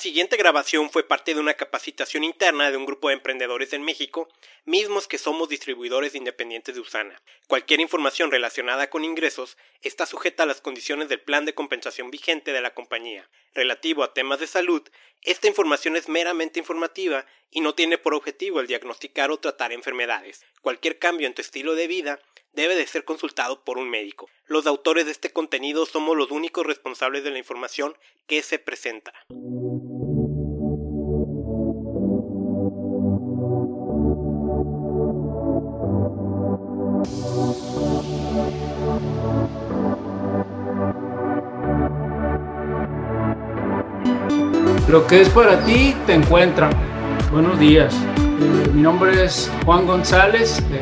siguiente grabación fue parte de una capacitación interna de un grupo de emprendedores en México, mismos que somos distribuidores independientes de Usana. Cualquier información relacionada con ingresos está sujeta a las condiciones del plan de compensación vigente de la compañía. Relativo a temas de salud, esta información es meramente informativa y no tiene por objetivo el diagnosticar o tratar enfermedades. Cualquier cambio en tu estilo de vida debe de ser consultado por un médico. Los autores de este contenido somos los únicos responsables de la información que se presenta. Lo que es para ti te encuentra. Buenos días. Eh, mi nombre es Juan González. Eh,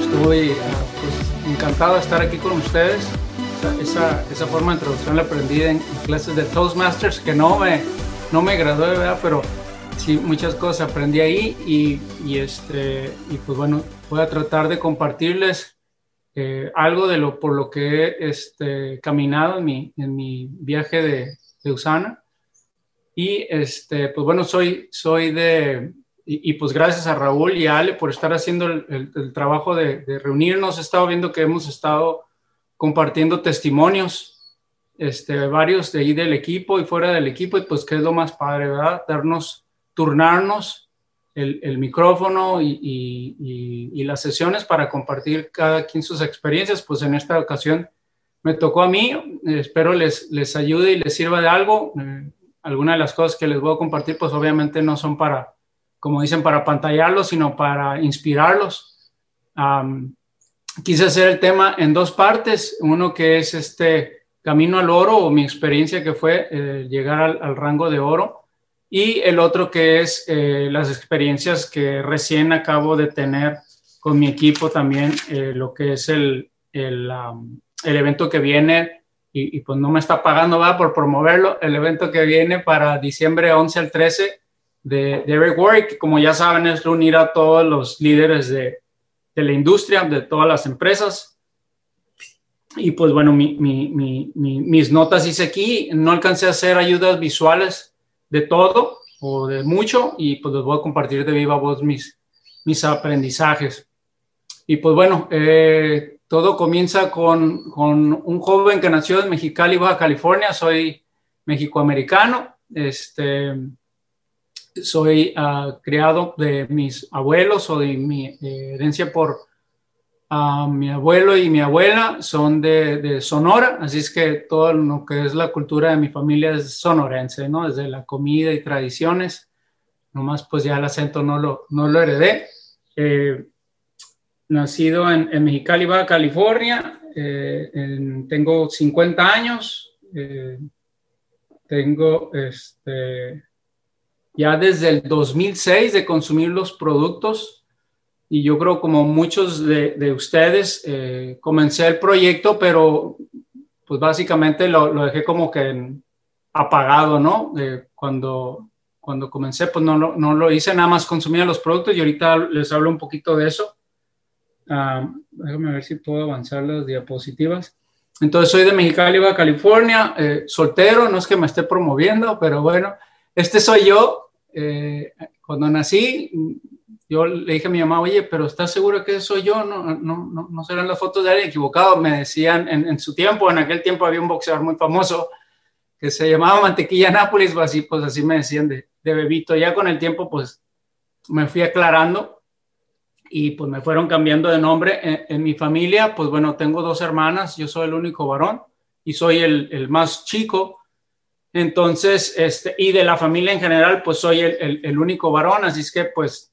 estoy eh, pues, encantado de estar aquí con ustedes. Esa, forma de introducción la aprendí en, clases de Toastmasters, que no me, no me gradué, ¿verdad? Pero sí, muchas cosas aprendí ahí y, este, y pues bueno, voy a tratar de compartirles algo de lo por lo que he este, caminado en mi, en mi viaje de, de Usana. Y este, pues bueno, soy, soy de, y, pues gracias a Raúl y a Ale por estar haciendo el, trabajo de, reunirnos. He estado viendo que hemos estado compartiendo testimonios, este, varios de ahí del equipo y fuera del equipo, y pues que es lo más padre, ¿verdad? Darnos, turnarnos el, el micrófono y, y, y, las sesiones para compartir cada quien sus experiencias. Pues en esta ocasión me tocó a mí, espero les, les ayude y les sirva de algo. Eh, algunas de las cosas que les voy a compartir, pues obviamente no son para, como dicen, para pantallarlos, sino para inspirarlos. quise hacer el tema en dos partes, uno que es este camino al oro o mi experiencia que fue eh, llegar al, rango de oro y el otro que es eh, las experiencias que recién acabo de tener con mi equipo también, eh, lo que es el, el, el evento que viene y, pues no me está pagando va por promoverlo, el evento que viene para diciembre 11 al 13 de, de Eric Warwick, que como ya saben es reunir a todos los líderes de, de la industria, de todas las empresas. Y pues bueno, mi, mi, mi, mis notas hice aquí, no alcancé a hacer ayudas visuales de todo o de mucho y pues les voy a compartir de viva voz mis, mis aprendizajes. Y pues bueno, eh, todo comienza con, con, un joven que nació en Mexicali, Baja California. Soy mexicoamericano. Este, soy uh, criado de mis abuelos o de mi eh, herencia por uh, mi abuelo y mi abuela son de, de, Sonora, así es que todo lo que es la cultura de mi familia es sonorense, ¿no? Desde la comida y tradiciones, nomás pues ya el acento no lo, no lo heredé. Eh, nacido en, en Mexicali, Baja California. Eh, tengo 50 años. Eh, tengo este, ya desde el 2006 de consumir los productos y yo creo como muchos de, ustedes eh, comencé el proyecto, pero pues básicamente lo, lo dejé como que apagado, ¿no? cuando, cuando comencé, pues no, no, lo hice, nada más consumía los productos y ahorita les hablo un poquito de eso. Ah, déjame ver si puedo avanzar las diapositivas. Entonces, soy de Mexicali, Baja California, eh, soltero, no es que me esté promoviendo, pero bueno, este soy yo. Eh, cuando nací, yo le dije a mi mamá, oye, pero ¿estás seguro que soy yo? No, no, no, no serán las fotos de alguien equivocado. Me decían en, su tiempo, en aquel tiempo había un boxeador muy famoso que se llamaba Mantequilla Nápoles, pues así, pues así me decían de, de bebito. Ya con el tiempo, pues me fui aclarando y pues me fueron cambiando de nombre. En, mi familia, pues bueno, tengo dos hermanas, yo soy el único varón y soy el, el más chico. Entonces, este, y de la familia en general, pues soy el, el, único varón, así es que pues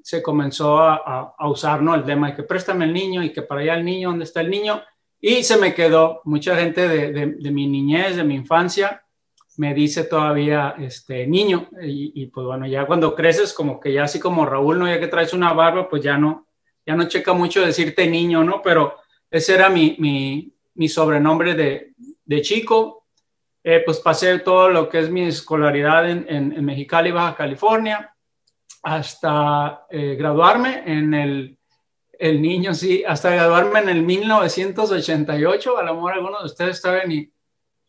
se comenzó a, a, usar, ¿no? El tema de que préstame el niño y que para allá el niño, ¿dónde está el niño? Y se me quedó mucha gente de, de mi niñez, de mi infancia, me dice todavía este niño y, pues bueno, ya cuando creces como que ya así como Raúl, ¿no? Ya que traes una barba, pues ya no, ya no checa mucho decirte niño, ¿no? Pero ese era mi, mi, mi sobrenombre de, de chico. Eh, pues pasé todo lo que es mi escolaridad en, en, en Mexicali, Baja California, hasta eh, graduarme en el, el niño, sí, hasta graduarme en el 1988, a lo mejor algunos de ustedes saben y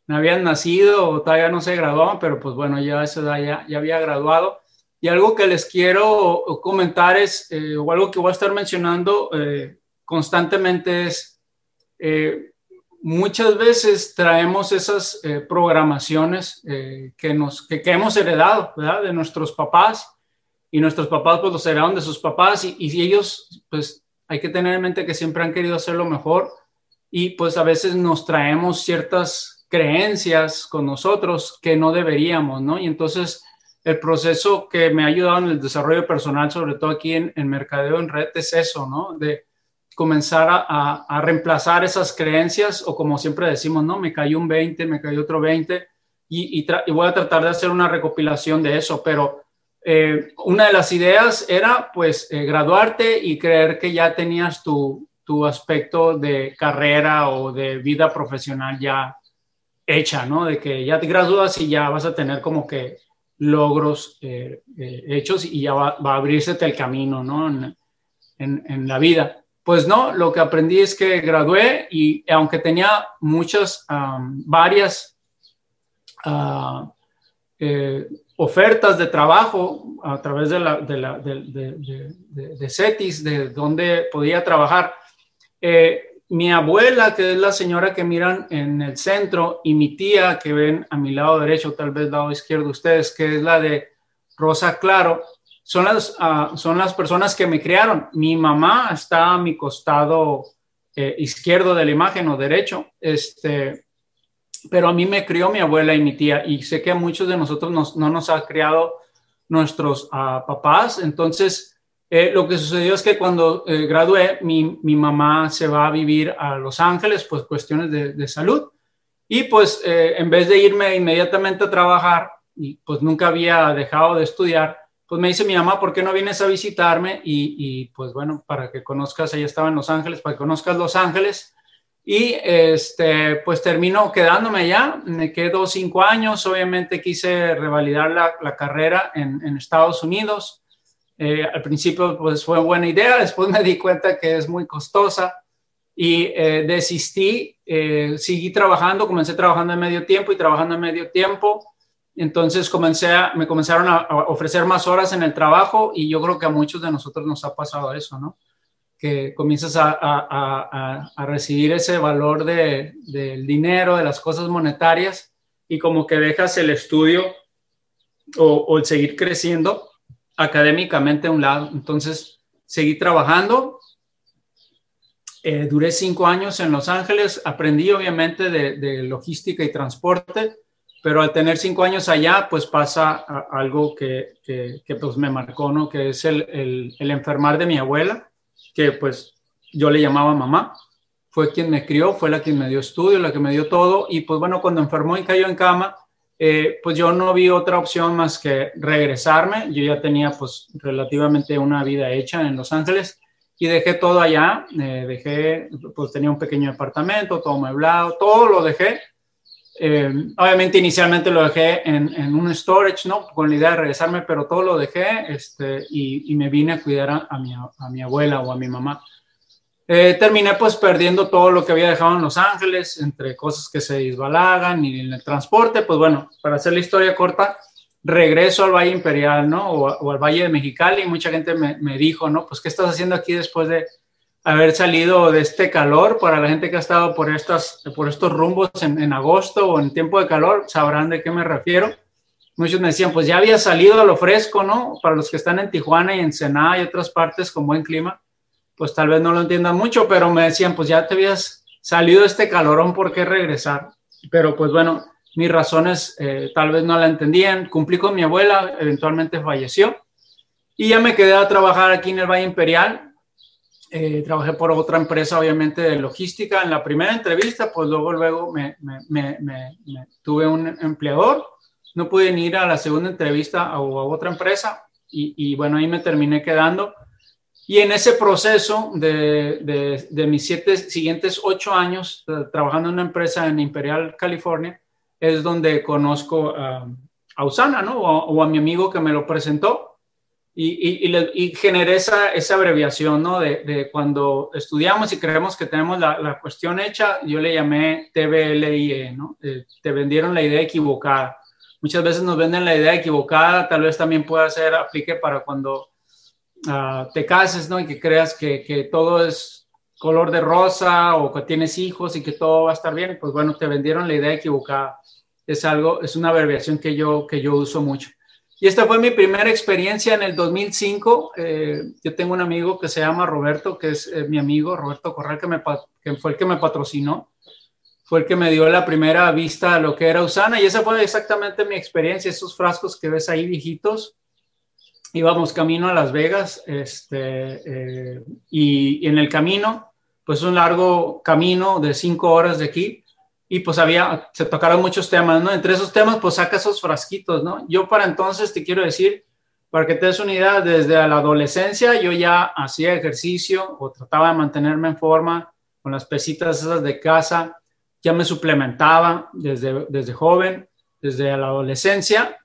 no habían nacido o todavía no se graduaban, pero pues bueno, ya a esa edad ya, ya había graduado. Y algo que les quiero comentar es, eh, o algo que voy a estar mencionando eh, constantemente es, eh, muchas veces traemos esas programaciones que, nos, que, que, hemos heredado, ¿verdad? De nuestros papás y nuestros papás pues los heredaron de sus papás y, y ellos pues hay que tener en mente que siempre han querido hacer lo mejor y pues a veces nos traemos ciertas creencias con nosotros que no deberíamos, ¿no? Y entonces el proceso que me ha ayudado en el desarrollo personal, sobre todo aquí en, en Mercadeo en Red, es eso, ¿no? De comenzar a, a, reemplazar esas creencias o como siempre decimos, ¿no? Me cayó un 20, me cayó otro 20 y, y, y voy a tratar de hacer una recopilación de eso, pero eh, una de las ideas era pues eh, graduarte y creer que ya tenías tu, tu aspecto de carrera o de vida profesional ya hecha, ¿no? De que ya te gradúas y ya vas a tener como que logros eh, eh, hechos y ya va, a abrirse el camino, ¿no? En, la vida. Pues no, lo que aprendí es que gradué y aunque tenía muchas, varias uh, eh, ofertas de trabajo a través de, la, de, de CETIS, de donde podía trabajar, eh, mi abuela, que es la señora que miran en el centro, y mi tía, que ven a mi lado derecho, tal vez lado izquierdo ustedes, que es la de Rosa Claro, son las, uh, son las personas que me criaron. Mi mamá está a mi costado eh, izquierdo de la imagen o derecho, este, pero a mí me crió mi abuela y mi tía, y sé que a muchos de nosotros nos, no nos ha criado nuestros uh, papás, entonces eh, lo que sucedió es que cuando eh, gradué, mi, mamá se va a vivir a Los Ángeles, pues cuestiones de, salud. Y pues eh, en vez de irme inmediatamente a trabajar, y pues nunca había dejado de estudiar, pues me dice mi mamá, ¿por qué no vienes a visitarme? Y, pues bueno, para que conozcas, ella estaba en Los Ángeles, para que conozcas Los Ángeles. Y este, pues termino quedándome allá, me quedo cinco años, obviamente quise revalidar la, carrera en Estados Unidos eh, al principio pues fue buena idea, después me di cuenta que es muy costosa y eh, desistí, eh, seguí trabajando, comencé trabajando en medio tiempo y trabajando en medio tiempo. Entonces comencé me comenzaron a, ofrecer más horas en el trabajo y yo creo que a muchos de nosotros nos ha pasado eso, ¿no? Que comienzas a, a, a recibir ese valor de, del dinero, de las cosas monetarias y como que dejas el estudio o el seguir creciendo académicamente a un lado. Entonces, seguí trabajando. Eh, duré cinco años en Los Ángeles. Aprendí obviamente de, logística y transporte, pero al tener cinco años allá, pues pasa algo que, que, que, pues me marcó, ¿no? Que es el, el, el enfermar de mi abuela, que pues yo le llamaba mamá. Fue quien me crió, fue la quien me dio estudio, la que me dio todo. Y pues bueno, cuando enfermó y cayó en cama, eh, pues yo no vi otra opción más que regresarme. Yo ya tenía pues relativamente una vida hecha en Los Ángeles y dejé todo allá. Eh, dejé, pues tenía un pequeño departamento, todo meublado, todo lo dejé. Eh, obviamente inicialmente lo dejé en, en, un storage, ¿no? Con la idea de regresarme, pero todo lo dejé este, y, y me vine a cuidar a, a, mi, a mi abuela o a mi mamá. Eh, terminé pues perdiendo todo lo que había dejado en Los Ángeles, entre cosas que se desbalagan y en el transporte, pues bueno, para hacer la historia corta, regreso al Valle Imperial, ¿no? O, o al Valle de Mexicali y mucha gente me, me, dijo, ¿no? Pues, ¿qué estás haciendo aquí después de haber salido de este calor? Para la gente que ha estado por, estas, por estos rumbos en, en agosto o en tiempo de calor, sabrán de qué me refiero. Muchos me decían, pues ya había salido a lo fresco, ¿no? Para los que están en Tijuana y en Ensenada y otras partes con buen clima pues tal vez no lo entiendan mucho, pero me decían, pues ya te habías salido este calorón, ¿por qué regresar? Pero pues bueno, mis razones eh, tal vez no la entendían. Cumplí con mi abuela, eventualmente falleció y ya me quedé a trabajar aquí en el Valle Imperial. Eh, trabajé por otra empresa, obviamente, de logística. En la primera entrevista, pues luego, luego me, me, me, me tuve un empleador. No pude ir a la segunda entrevista a, a otra empresa y, y bueno, ahí me terminé quedando y en ese proceso de, de, de mis siete, siguientes ocho años de, trabajando en una empresa en Imperial, California, es donde conozco a, a Usana, ¿no? O, o, a mi amigo que me lo presentó. y, y, generé esa, esa abreviación, ¿no? De, de, cuando estudiamos y creemos que tenemos la, la, cuestión hecha, yo le llamé TBLIE, ¿no? Eh, te vendieron la idea equivocada. Muchas veces nos venden la idea equivocada, tal vez también pueda ser, aplique para cuando uh, te cases, ¿no? Y que creas que, que todo es color de rosa o que tienes hijos y que todo va a estar bien, pues bueno, te vendieron la idea equivocada. Es algo, es una abreviación que yo, que yo uso mucho. Y esta fue mi primera experiencia en el 2005. Eh, yo tengo un amigo que se llama Roberto, que es eh, mi amigo, Roberto Corral, que, que fue el que me patrocinó. Fue el que me dio la primera vista a lo que era Usana. Y esa fue exactamente mi experiencia. Esos frascos que ves ahí viejitos. Íbamos camino a Las Vegas este, eh, y, y en el camino, pues un largo camino de cinco horas de aquí y pues había, se tocaron muchos temas, ¿no? Entre esos temas, pues saca esos frasquitos, ¿no? Yo para entonces te quiero decir, para que te des una idea, desde la adolescencia yo ya hacía ejercicio o trataba de mantenerme en forma con las pesitas esas de casa, ya me suplementaba desde, desde joven, desde la adolescencia,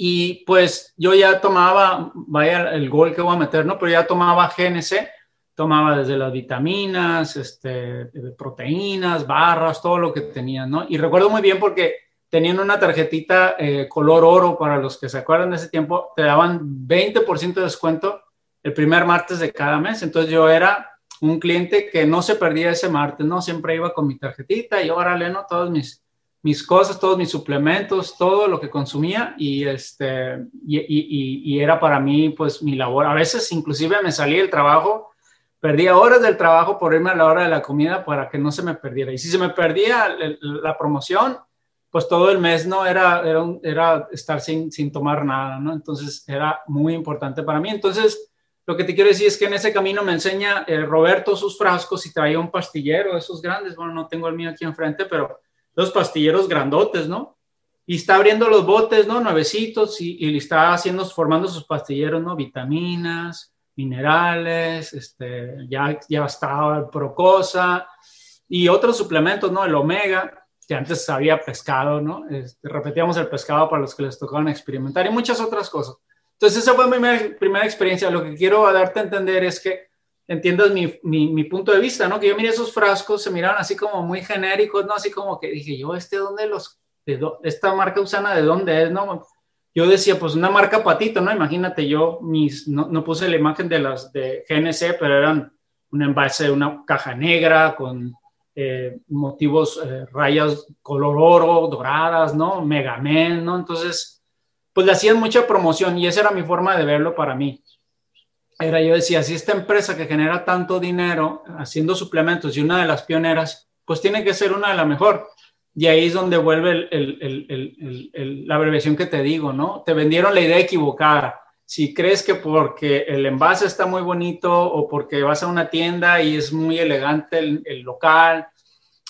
y pues yo ya tomaba, vaya el gol que voy a meter, ¿no? Pero ya tomaba GNC, tomaba desde las vitaminas, este, proteínas, barras, todo lo que tenían, ¿no? Y recuerdo muy bien porque tenían una tarjetita eh, color oro para los que se acuerdan de ese tiempo, te daban 20% de descuento el primer martes de cada mes. Entonces yo era un cliente que no se perdía ese martes, ¿no? Siempre iba con mi tarjetita y ahora ¿no? Todas mis, mis cosas, todos mis suplementos, todo lo que consumía y, este, y, y, era para mí pues mi labor. A veces inclusive me salía del trabajo perdía horas del trabajo por irme a la hora de la comida para que no se me perdiera. Y si se me perdía la promoción, pues todo el mes no era, era, era estar sin, sin, tomar nada, ¿no? Entonces era muy importante para mí. Entonces, lo que te quiero decir es que en ese camino me enseña eh, Roberto sus frascos y traía un pastillero, esos grandes, bueno, no tengo el mío aquí enfrente, pero los pastilleros grandotes, ¿no? Y está abriendo los botes, ¿no? Nuevecitos y, y está haciendo, formando sus pastilleros, ¿no? Vitaminas, minerales, este, ya, ya estaba el Procosa y otros suplementos, ¿no? El omega, que antes había pescado, ¿no? Este, repetíamos el pescado para los que les tocaban experimentar y muchas otras cosas. Entonces, esa fue mi primera experiencia. Lo que quiero darte a entender es que entiendas mi, mi, punto de vista, ¿no? Que yo miré esos frascos, se miraban así como muy genéricos, ¿no? Así como que dije, yo, ¿este dónde los, de esta marca usana, de dónde es, ¿no? yo decía, pues una marca patito, ¿no? Imagínate, yo mis, no, no, puse la imagen de las de GNC, pero eran un envase de una caja negra con eh, motivos, eh, rayas color oro, doradas, ¿no? Megamen, ¿no? Entonces, pues le hacían mucha promoción y esa era mi forma de verlo para mí. Era, yo decía, si esta empresa que genera tanto dinero haciendo suplementos y una de las pioneras, pues tiene que ser una de las mejor. Y ahí es donde vuelve la abreviación que te digo, ¿no? Te vendieron la idea equivocada. Si crees que porque el envase está muy bonito o porque vas a una tienda y es muy elegante el, local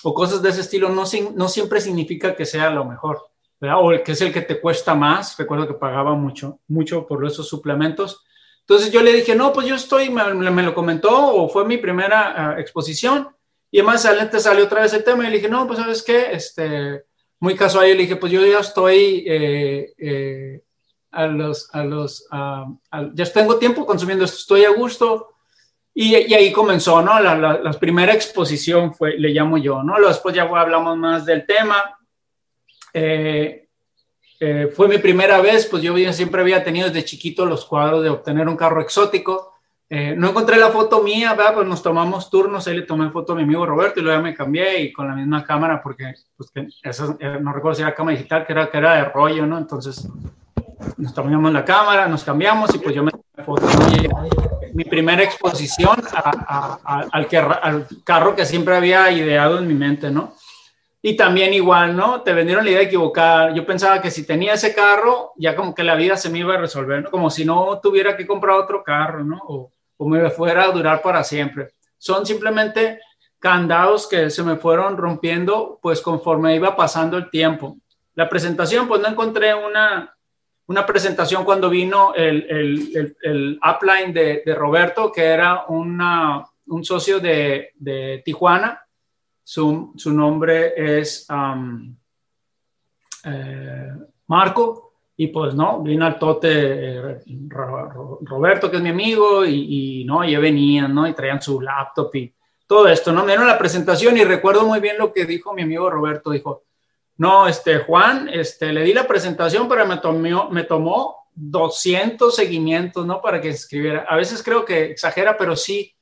o cosas de ese estilo, no, no siempre significa que sea lo mejor, ¿verdad? O el que es el que te cuesta más. Recuerdo que pagaba mucho, mucho por esos suplementos. Entonces yo le dije, no, pues yo estoy, me, lo comentó o fue mi primera uh, exposición y más adelante salió otra vez el tema y le dije, no, pues sabes qué, este, muy casual, yo le dije, pues yo ya estoy eh, eh, a los, a los, ya tengo tiempo consumiendo esto, estoy a gusto. Y, ahí comenzó, ¿no? La, la, primera exposición fue, le llamo yo, ¿no? Después ya hablamos más del tema. Eh, fue mi primera vez, pues yo siempre había tenido desde chiquito los cuadros de obtener un carro exótico eh, no encontré la foto mía, ¿verdad? pues nos tomamos turnos, ahí le tomé foto a mi amigo Roberto y luego ya me cambié y con la misma cámara, porque pues, que eh, no recuerdo si era cámara digital, que era, que era de rollo, ¿no? Entonces nos tomamos la cámara, nos cambiamos y pues yo me tomé foto. mi primera exposición al, que, al carro que siempre había ideado en mi mente, ¿no? Y también igual, ¿no? Te vendieron la idea equivocada. Yo pensaba que si tenía ese carro, ya como que la vida se me iba a resolver, ¿no? Como si no tuviera que comprar otro carro, ¿no? O, o me fuera a durar para siempre. Son simplemente candados que se me fueron rompiendo pues conforme iba pasando el tiempo. La presentación, pues no encontré una, una presentación cuando vino el, el, el, upline de, de, Roberto, que era una, un socio de, de Tijuana. Su, su, nombre es um, eh, Marco Y pues no, vino al tote eh, Roberto, que es mi amigo, y, no, ya venían, ¿no? Y traían su laptop y todo esto, ¿no? Me dieron la presentación y recuerdo muy bien lo que dijo mi amigo Roberto, dijo, no, este, Juan, este, le di la presentación, pero me tomó, me tomó 200 seguimientos, ¿no? Para que escribiera. A veces creo que exagera, pero sí,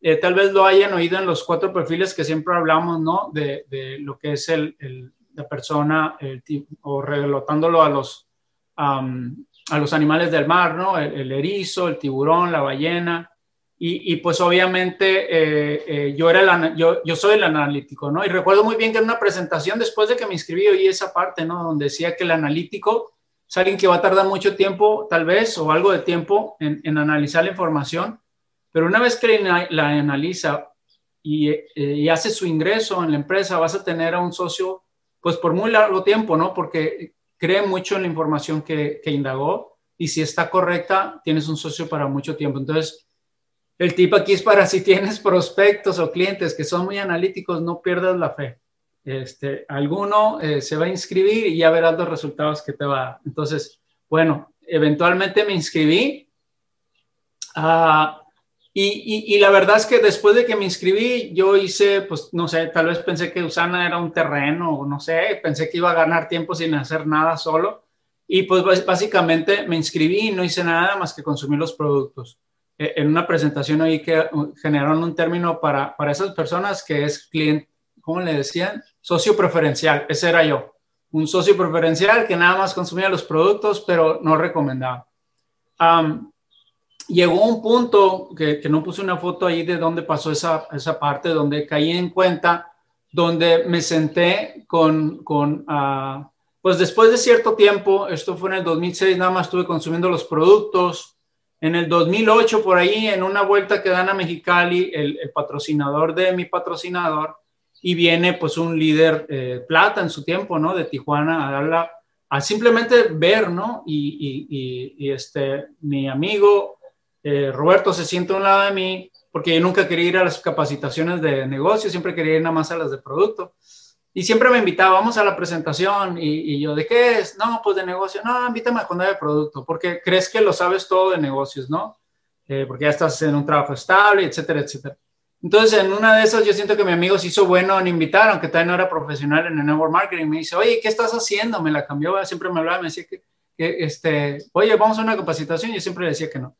eh, tal vez lo hayan oído en los cuatro perfiles que siempre hablamos, ¿no? De, de lo que es el, la persona, el, o relotándolo a los, a los animales del mar, ¿no? El, erizo, el tiburón, la ballena. Y, y pues obviamente eh, eh, yo, era el, yo, yo soy el analítico, ¿no? Y recuerdo muy bien que en una presentación después de que me inscribí oí esa parte, ¿no? Donde decía que el analítico es alguien que va a tardar mucho tiempo, tal vez, o algo de tiempo en, en analizar la información, pero una vez que la, analiza y, eh, y, hace su ingreso en la empresa, vas a tener a un socio, pues por muy largo tiempo, ¿no? Porque cree mucho en la información que, que indagó y si está correcta, tienes un socio para mucho tiempo. Entonces, el tip aquí es para si tienes prospectos o clientes que son muy analíticos, no pierdas la fe. Este, alguno eh, se va a inscribir y ya verás los resultados que te va. Entonces, bueno, eventualmente me inscribí. Uh, y, y, la verdad es que después de que me inscribí, yo hice, pues no sé, tal vez pensé que Usana era un terreno, no sé, pensé que iba a ganar tiempo sin hacer nada solo. Y pues básicamente me inscribí y no hice nada más que consumir los productos. E, en una presentación oí que uh, generaron un término para, para esas personas que es cliente, ¿cómo le decían? Socio preferencial, ese era yo. Un socio preferencial que nada más consumía los productos, pero no recomendaba. Um, llegó un punto que, que, no puse una foto ahí de dónde pasó esa, esa parte, donde caí en cuenta, donde me senté con, con uh, pues después de cierto tiempo, esto fue en el 2006, nada más estuve consumiendo los productos. En el 2008, por ahí, en una vuelta que dan a Mexicali, el, el patrocinador de mi patrocinador, y viene pues un líder eh, plata en su tiempo, ¿no? De Tijuana a darla, a simplemente ver, ¿no? Y, y, y este, mi amigo eh, Roberto se siente a un lado de mí porque yo nunca quería ir a las capacitaciones de negocio, siempre quería ir nada más a las de producto. Y siempre me invitaba, vamos a la presentación y, yo, ¿de qué es? No, pues de negocio. No, invítame a cuando de producto, porque crees que lo sabes todo de negocios, ¿no? Eh, porque ya estás en un trabajo estable, etcétera, etcétera. Entonces, en una de esas, yo siento que mi amigo se hizo bueno en invitar, aunque todavía no era profesional en el network marketing. Me dice, oye, ¿qué estás haciendo? Me la cambió, siempre me hablaba, me decía que, este, oye, vamos a una capacitación. Yo siempre le decía que no.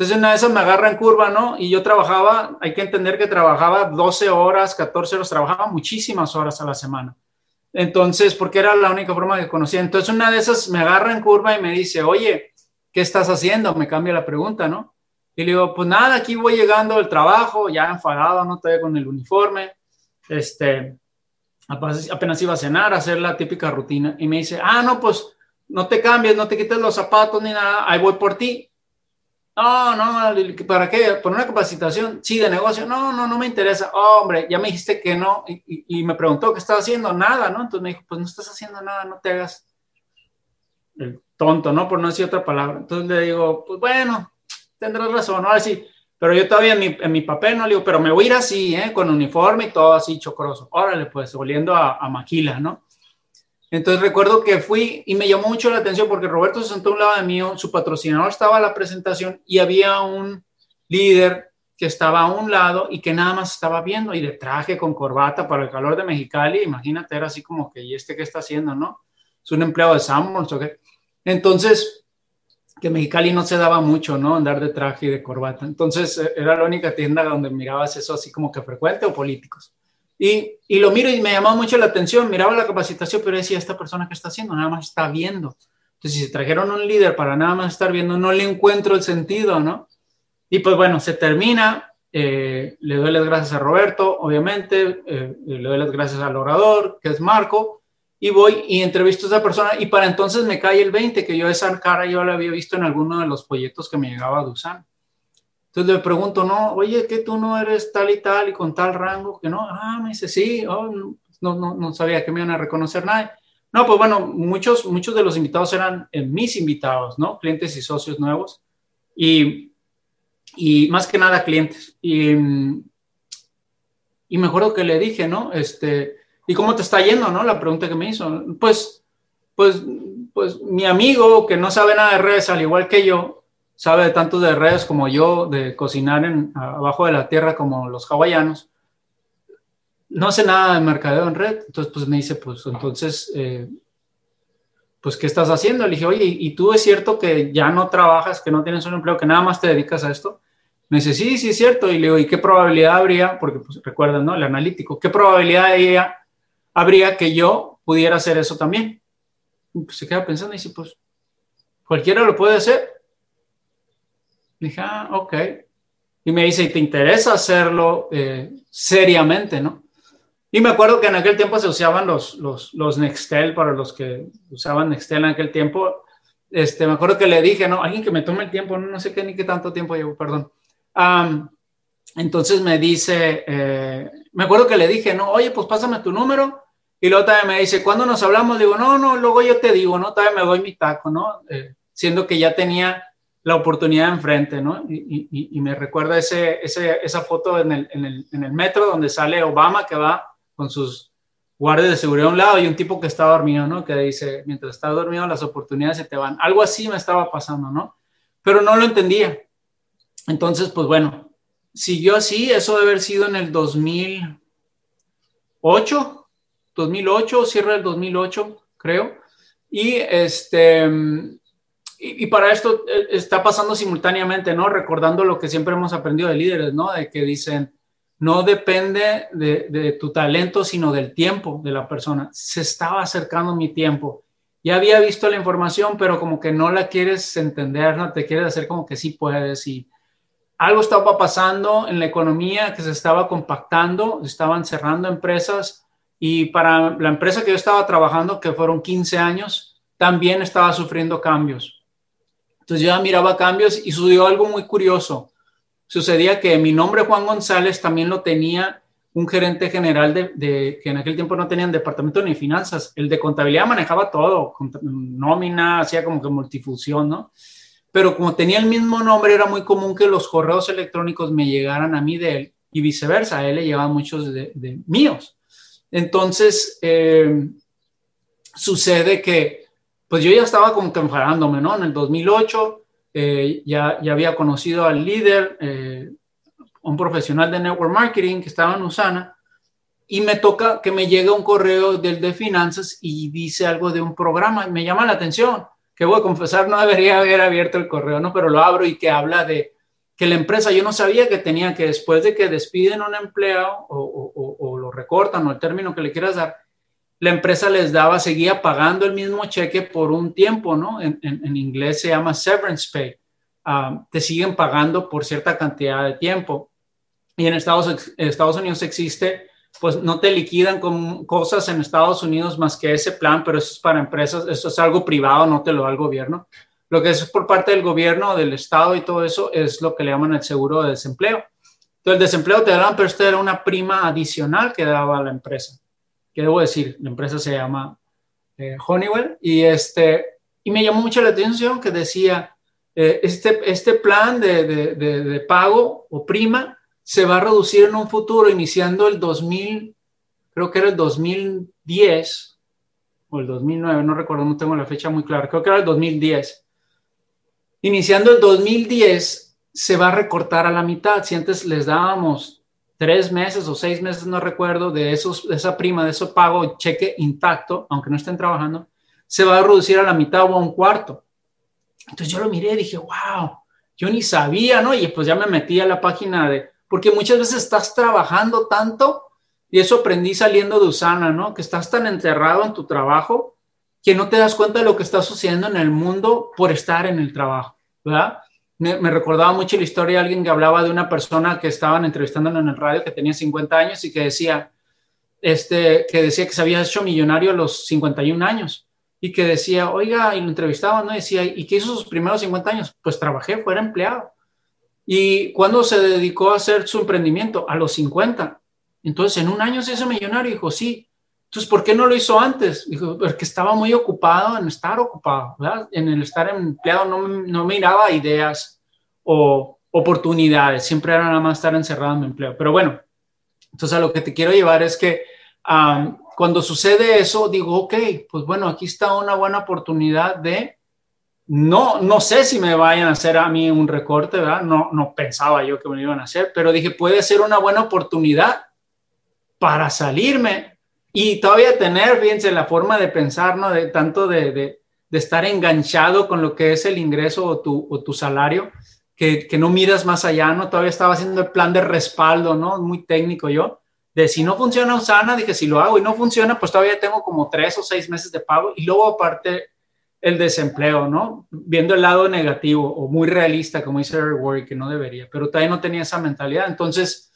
Entonces, una de esas me agarra en curva, ¿no? Y yo trabajaba, hay que entender que trabajaba 12 horas, 14 horas, trabajaba muchísimas horas a la semana. Entonces, porque era la única forma que conocía. Entonces, una de esas me agarra en curva y me dice, oye, ¿qué estás haciendo? Me cambia la pregunta, ¿no? Y le digo, pues nada, aquí voy llegando del trabajo, ya enfadado, ¿no? Todavía con el uniforme. Este, apenas iba a cenar, a hacer la típica rutina. Y me dice, ah, no, pues no te cambies, no te quites los zapatos ni nada, ahí voy por ti. No, no, ¿para qué? ¿Por una capacitación? Sí, de negocio. No, no, no me interesa. hombre, ya me dijiste que no. Y, me preguntó qué estaba haciendo. Nada, ¿no? Entonces me dijo, pues no estás haciendo nada, no te hagas el tonto, ¿no? Por no decir otra palabra. Entonces le digo, pues bueno, tendrás razón, ahora sí. Pero yo todavía en mi, papel no le digo, pero me voy a ir así, ¿eh? Con uniforme y todo así chocoroso. Órale, pues, oliendo a, a maquila, ¿no? Entonces recuerdo que fui y me llamó mucho la atención porque Roberto se sentó a un lado de mí, su patrocinador estaba a la presentación y había un líder que estaba a un lado y que nada más estaba viendo y de traje con corbata para el calor de Mexicali, imagínate, era así como que, ¿y este qué está haciendo, no? Es un empleado de Sanborns, ¿ok? Entonces, que Mexicali no se daba mucho, ¿no? Andar de traje y de corbata. Entonces, eh, era la única tienda donde mirabas eso así como que frecuente o políticos. Y, y, lo miro y me llamó mucho la atención, miraba la capacitación, pero decía, esta persona que está haciendo, nada más está viendo. Entonces, si se trajeron un líder para nada más estar viendo, no le encuentro el sentido, ¿no? Y pues bueno, se termina, eh, le doy las gracias a Roberto, obviamente, eh, le doy las gracias al orador, que es Marco, y voy y entrevisto a esa persona, y para entonces me cae el 20, que yo esa cara yo la había visto en alguno de los folletos que me llegaba de Usan. Entonces le pregunto, no, oye, que tú no eres tal y tal y con tal rango, que no, ah, me dice, sí, oh, no, no, no, sabía que me iban a reconocer nadie. No, pues bueno, muchos, muchos de los invitados eran eh, mis invitados, ¿no? Clientes y socios nuevos. Y, y más que nada clientes. Y, y me acuerdo que le dije, ¿no? Este, ¿y cómo te está yendo, no? La pregunta que me hizo. Pues, pues pues mi amigo que no sabe nada de redes, al igual que yo, sabe tanto de redes como yo, de cocinar en, abajo de la tierra como los hawaianos, no sé nada de mercadeo en red. Entonces, pues me dice, pues entonces, eh, pues, ¿qué estás haciendo? Le dije, oye, ¿y tú es cierto que ya no trabajas, que no tienes un empleo, que nada más te dedicas a esto? Me dice, sí, sí es cierto. Y le digo, ¿y qué probabilidad habría? Porque pues, recuerdan, ¿no? El analítico. ¿Qué probabilidad habría que yo pudiera hacer eso también? Pues se queda pensando y dice, pues cualquiera lo puede hacer. Dije, ah, ok. Y me dice, ¿y te interesa hacerlo eh, seriamente, no? Y me acuerdo que en aquel tiempo se usaban los, los, los Nextel, para los que usaban Nextel en aquel tiempo. Este, me acuerdo que le dije, no, alguien que me tome el tiempo, no, sé qué ni qué tanto tiempo llevo, perdón. entonces me dice, eh, me acuerdo que le dije, no, oye, pues pásame tu número. Y luego también me dice, ¿cuándo nos hablamos? Digo, no, no, luego yo te digo, ¿no? Todavía me doy mi taco, ¿no? Eh, siendo que ya tenía la oportunidad enfrente, ¿no? Y, me recuerda ese, ese, esa foto en el, en, el, en el metro donde sale Obama que va con sus guardias de seguridad a un lado y un tipo que está dormido, ¿no? Que dice, mientras estás dormido las oportunidades se te van. Algo así me estaba pasando, ¿no? Pero no lo entendía. Entonces, pues bueno, siguió así, eso debe haber sido en el 2008, 2008, cierre del 2008, creo. Y este, y, y, para esto eh, está pasando simultáneamente, ¿no? Recordando lo que siempre hemos aprendido de líderes, ¿no? De que dicen, no depende de, tu talento, sino del tiempo de la persona. Se estaba acercando mi tiempo. Ya había visto la información, pero como que no la quieres entender, no te quieres hacer como que sí puedes. Y algo estaba pasando en la economía que se estaba compactando, estaban cerrando empresas y para la empresa que yo estaba trabajando, que fueron 15 años, también estaba sufriendo cambios. Entonces yo ya miraba cambios y sucedió algo muy curioso sucedía que mi nombre Juan González también lo tenía un gerente general de, que en aquel tiempo no tenían departamento ni finanzas. El de contabilidad manejaba todo, nómina, hacía como que multifusión, ¿no? Pero como tenía el mismo nombre, era muy común que los correos electrónicos me llegaran a mí de él y viceversa. Él le llegaban muchos de, míos. Entonces, eh, sucede que, pues yo ya estaba como que enfadándome, ¿no? En el 2008 eh, ya, ya había conocido al líder, eh, un profesional de network marketing que estaba en Usana, y me toca que me llegue un correo del de finanzas y dice algo de un programa, y me llama la atención, que voy a confesar, no debería haber abierto el correo, ¿no? Pero lo abro y que habla de que la empresa, yo no sabía que tenía que después de que despiden un empleado o, o, o lo recortan o el término que le quieras dar, la empresa les daba, seguía pagando el mismo cheque por un tiempo, ¿no? En, inglés se llama severance pay. Ah, te siguen pagando por cierta cantidad de tiempo. Y en Estados, Unidos existe, pues no te liquidan con cosas en Estados Unidos más que ese plan, pero eso es para empresas, eso es algo privado, no te lo da el gobierno. Lo que es por parte del gobierno, del Estado y todo eso es lo que le llaman el seguro de desempleo. Entonces, el desempleo te dan, pero esto era una prima adicional que daba la empresa que debo decir, la empresa se llama eh, Honeywell, y, este, y me llamó mucho la atención que decía, eh, este, este plan de, de, de, pago o prima se va a reducir en un futuro iniciando el 2000, creo que era el 2010 o el 2009, no recuerdo, no tengo la fecha muy clara, creo que era el 2010. Iniciando el 2010 se va a recortar a la mitad, si antes les dábamos tres meses o seis meses, no recuerdo, de, esos, esa prima, de ese pago, cheque intacto, aunque no estén trabajando, se va a reducir a la mitad o a un cuarto. Entonces yo lo miré y dije, wow, yo ni sabía, ¿no? Y pues ya me metí a la página de, porque muchas veces estás trabajando tanto, y eso aprendí saliendo de Usana, ¿no? Que estás tan enterrado en tu trabajo que no te das cuenta de lo que está sucediendo en el mundo por estar en el trabajo, ¿verdad? Me, recordaba mucho la historia de alguien que hablaba de una persona que estaban entrevistando en el radio que tenía 50 años y que decía, este, que decía que se había hecho millonario a los 51 años y que decía, oiga, y lo entrevistaban, ¿no? decía, ¿y qué hizo sus primeros 50 años? Pues trabajé, fuera empleado. ¿Y cuándo se dedicó a hacer su emprendimiento? A los 50. Entonces, en un año se hizo millonario. Dijo, sí. Entonces, ¿por qué no lo hizo antes? Dijo, porque estaba muy ocupado en estar ocupado, ¿verdad? En el estar empleado no, no miraba ideas o oportunidades, siempre era nada más estar encerrado en mi empleo. Pero bueno, entonces a lo que te quiero llevar es que cuando sucede eso, digo, ok, pues bueno, aquí está una buena oportunidad de, no, no sé si me vayan a hacer a mí un recorte, ¿verdad? No, no pensaba yo que me lo iban a hacer, pero dije, puede ser una buena oportunidad para salirme y todavía tener, fíjense, la forma de pensar, ¿no? De tanto de, estar enganchado con lo que es el ingreso o tu, salario, que, no miras más allá, ¿no? Todavía estaba haciendo el plan de respaldo, ¿no? Muy técnico yo. De si no funciona Usana, dije, si lo hago y no funciona, pues todavía tengo como tres o seis meses de pago y luego aparte el desempleo, ¿no? Viendo el lado negativo o muy realista, como dice Eric Worry, que no debería, pero todavía no tenía esa mentalidad. Entonces,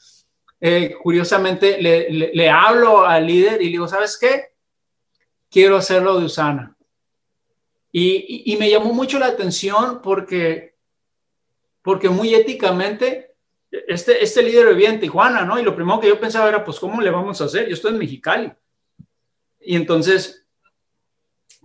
eh, curiosamente, le, le, hablo al líder y le digo, ¿sabes qué? Quiero hacerlo de Usana. Y, y, y me llamó mucho la atención porque, porque muy éticamente, este, este líder vivía en Tijuana, ¿no? Y lo primero que yo pensaba era, pues, ¿cómo le vamos a hacer? Yo estoy en Mexicali. Y entonces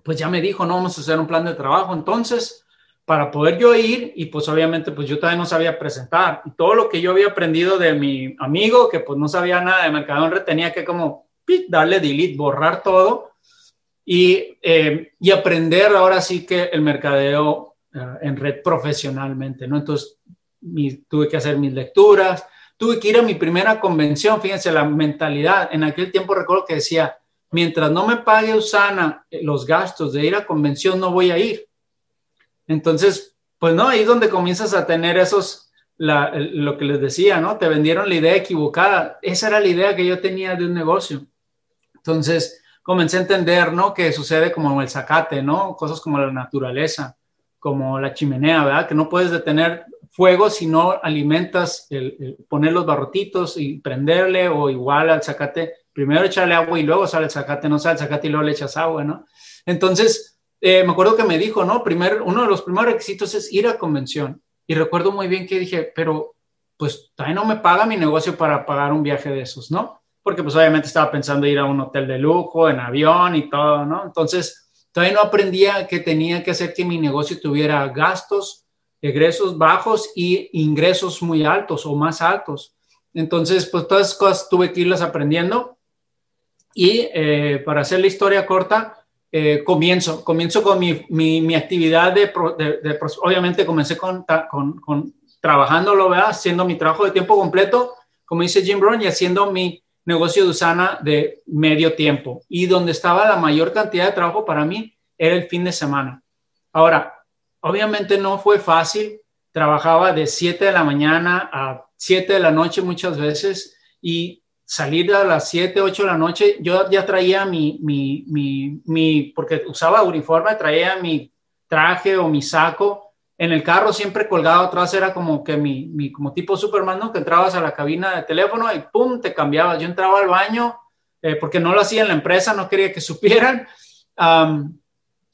pues ya me dijo, no vamos a hacer un plan de trabajo. Entonces, para poder yo ir, y pues obviamente, pues yo todavía no sabía presentar, todo lo que yo había aprendido de mi amigo, que pues no sabía nada de red, tenía que como darle delete, borrar todo, y, eh, y aprender ahora sí que el mercadeo uh, en red profesionalmente, ¿no? Entonces, tuve que hacer mis lecturas, tuve que ir a mi primera convención, fíjense la mentalidad, en aquel tiempo recuerdo que decía, mientras no me pague Usana eh, los gastos de ir a convención, no voy a ir. Entonces, pues no, ahí es donde comienzas a tener esos, lo que les decía, ¿no? Te vendieron la idea equivocada. Esa era la idea que yo tenía de un negocio. Entonces, comencé a entender, ¿no? Que sucede como el zacate, ¿no? Cosas como la naturaleza, como la chimenea, ¿verdad? Que no puedes detener fuego si no alimentas, el, el poner los barrotitos y prenderle o igual al zacate primero echarle agua y luego sale el zacate, no sale el zacate y luego le echas agua, ¿no? Entonces, eh, me acuerdo que me dijo, ¿no? Primer, uno de los primeros requisitos es ir a convención. Y recuerdo muy bien que dije, pero pues todavía no me paga mi negocio para pagar un viaje de esos, ¿no? Porque pues obviamente estaba pensando ir a un hotel de lujo, en avión y todo, ¿no? Entonces, todavía no aprendía que tenía que hacer que mi negocio tuviera gastos, egresos bajos y ingresos muy altos o más altos. Entonces, pues todas esas cosas tuve que irlas aprendiendo y eh, para hacer la historia corta, eh, comienzo, comienzo con mi, mi, mi actividad de, de, de, obviamente comencé con, con, con trabajándolo, ¿verdad? haciendo mi trabajo de tiempo completo, como dice Jim Brown, y haciendo mi negocio de Usana de medio tiempo. Y donde estaba la mayor cantidad de trabajo para mí era el fin de semana. Ahora, obviamente no fue fácil, trabajaba de 7 de la mañana a 7 de la noche muchas veces y salir a las 7, 8 de la noche, yo ya traía mi, mi, mi, mi, porque usaba uniforme, traía mi traje o mi saco en el carro siempre colgado atrás, era como que mi, mi como tipo Superman, ¿no? Que entrabas a la cabina de teléfono y pum, te cambiabas. Yo entraba al baño eh, porque no lo hacía en la empresa, no quería que supieran.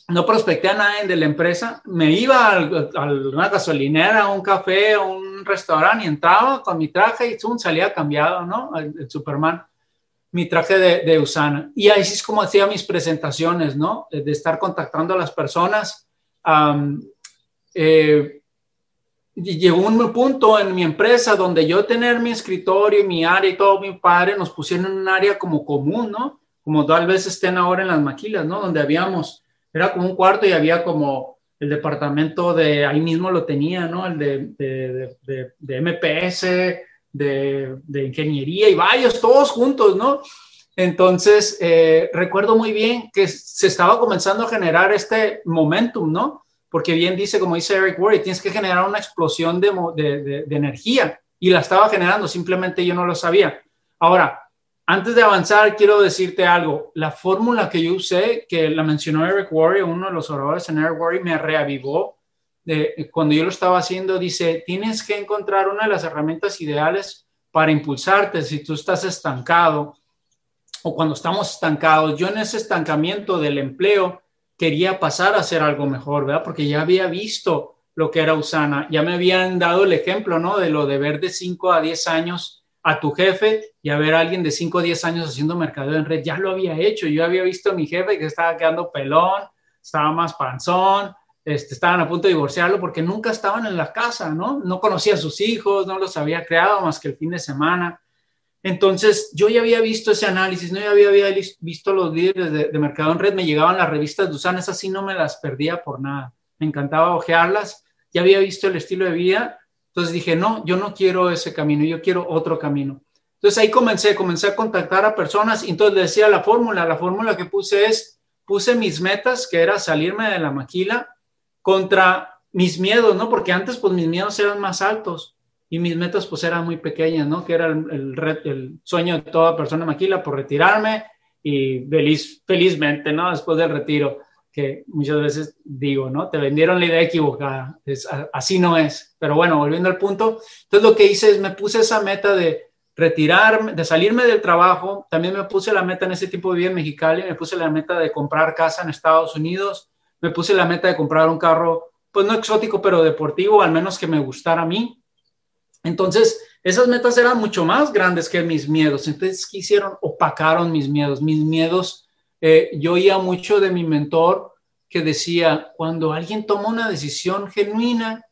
No prospecté a nadie de la empresa, me iba a, una gasolinera, a un café, un restaurante y entraba con mi traje y zoom, salía cambiado, ¿no? El, Superman, mi traje de, de, Usana. Y ahí es como hacía mis presentaciones, ¿no? De estar contactando a las personas. Eh, llegó un punto en mi empresa donde yo tener mi escritorio y mi área y todo mi padre nos pusieron en un área como común, ¿no? Como tal vez estén ahora en las maquilas, ¿no? Donde habíamos era como un cuarto y había como el departamento de, ahí mismo lo tenía, ¿no? El de, de, de, MPS, de, ingeniería y varios, todos juntos, ¿no? Entonces, eh, recuerdo muy bien que se estaba comenzando a generar este momentum, ¿no? Porque bien dice, como dice Eric Worre, tienes que generar una explosión de energía y la estaba generando, simplemente yo no lo sabía. Ahora, antes de avanzar, quiero decirte algo. La fórmula que yo usé, que la mencionó Eric Worre, uno de los oradores en Eric Worre, me reavivó. De, cuando yo lo estaba haciendo, dice, tienes que encontrar una de las herramientas ideales para impulsarte si tú estás estancado o cuando estamos estancados. Yo en ese estancamiento del empleo quería pasar a hacer algo mejor, ¿verdad? Porque ya había visto lo que era Usana, ya me habían dado el ejemplo, ¿no? De lo de ver de 5 a 10 años a tu jefe y a ver a alguien de 5 o 10 años haciendo mercadeo en red. Ya lo había hecho. Yo había visto a mi jefe que estaba quedando pelón, estaba más panzón, este, estaban a punto de divorciarlo porque nunca estaban en la casa, ¿no? No conocía a sus hijos, no los había creado más que el fin de semana. Entonces, yo ya había visto ese análisis, no ya había, visto los líderes de, de, mercado en red, me llegaban las revistas de Usana, esas sí no me las perdía por nada. Me encantaba ojearlas, ya había visto el estilo de vida, entonces dije, no, yo no quiero ese camino, yo quiero otro camino. Entonces ahí comencé, comencé a contactar a personas y entonces decía la fórmula, la fórmula que puse es, puse mis metas, que era salirme de la maquila, contra mis miedos, ¿no? Porque antes pues mis miedos eran más altos y mis metas pues eran muy pequeñas, ¿no? Que era el, el, sueño de toda persona maquila por retirarme y feliz, felizmente, ¿no? Después del retiro, que muchas veces digo, ¿no? Te vendieron la idea equivocada, es, así no es. Pero bueno, volviendo al punto, entonces lo que hice es me puse esa meta de retirarme, de salirme del trabajo, también me puse la meta en ese tiempo de vida en Mexicali, me puse la meta de comprar casa en Estados Unidos, me puse la meta de comprar un carro pues no exótico, pero deportivo, al menos que me gustara a mí. Entonces, esas metas eran mucho más grandes que mis miedos. Entonces, ¿qué hicieron? Opacaron mis miedos. Mis miedos, eh, yo oía mucho de mi mentor que decía, cuando alguien toma una decisión genuina,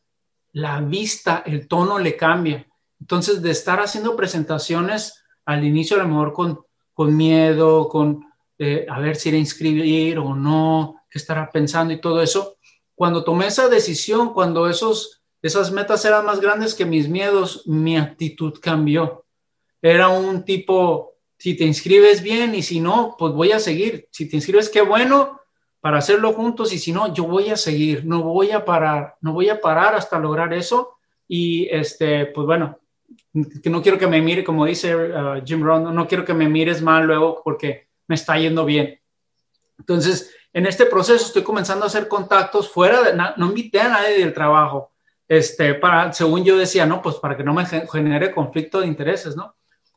la vista, el tono le cambia. Entonces, de estar haciendo presentaciones al inicio, a lo mejor con, con miedo, con eh, a ver si era inscribir o no, qué estará pensando y todo eso, cuando tomé esa decisión, cuando esos, esas metas eran más grandes que mis miedos, mi actitud cambió. Era un tipo, si te inscribes bien y si no, pues voy a seguir. Si te inscribes, qué bueno para hacerlo juntos y si no, yo voy a seguir, no voy a parar, no voy a parar hasta lograr eso. Y este, pues bueno, que no quiero que me mire, como dice uh, Jim Rohn, no quiero que me mires mal luego porque me está yendo bien. Entonces, en este proceso estoy comenzando a hacer contactos fuera de, no, invité a nadie del trabajo, este, para, según yo decía, no, pues para que no me genere conflicto de intereses, ¿no?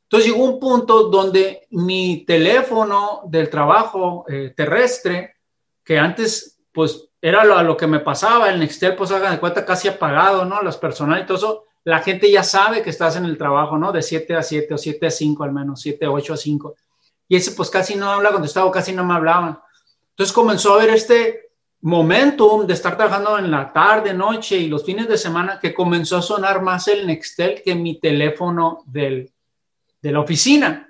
Entonces llegó un punto donde mi teléfono del trabajo eh, terrestre, que antes, pues era lo, a lo que me pasaba, el Nextel, pues hagan de cuenta casi apagado, ¿no? Las personas y todo eso, la gente ya sabe que estás en el trabajo, ¿no? De 7 a 7 o 7 a 5 al menos, 7, 8 a 5. Y ese pues casi no habla contestado, casi no me hablaban. Entonces comenzó a haber este momentum de estar trabajando en la tarde, noche y los fines de semana que comenzó a sonar más el Nextel que mi teléfono del, de la oficina.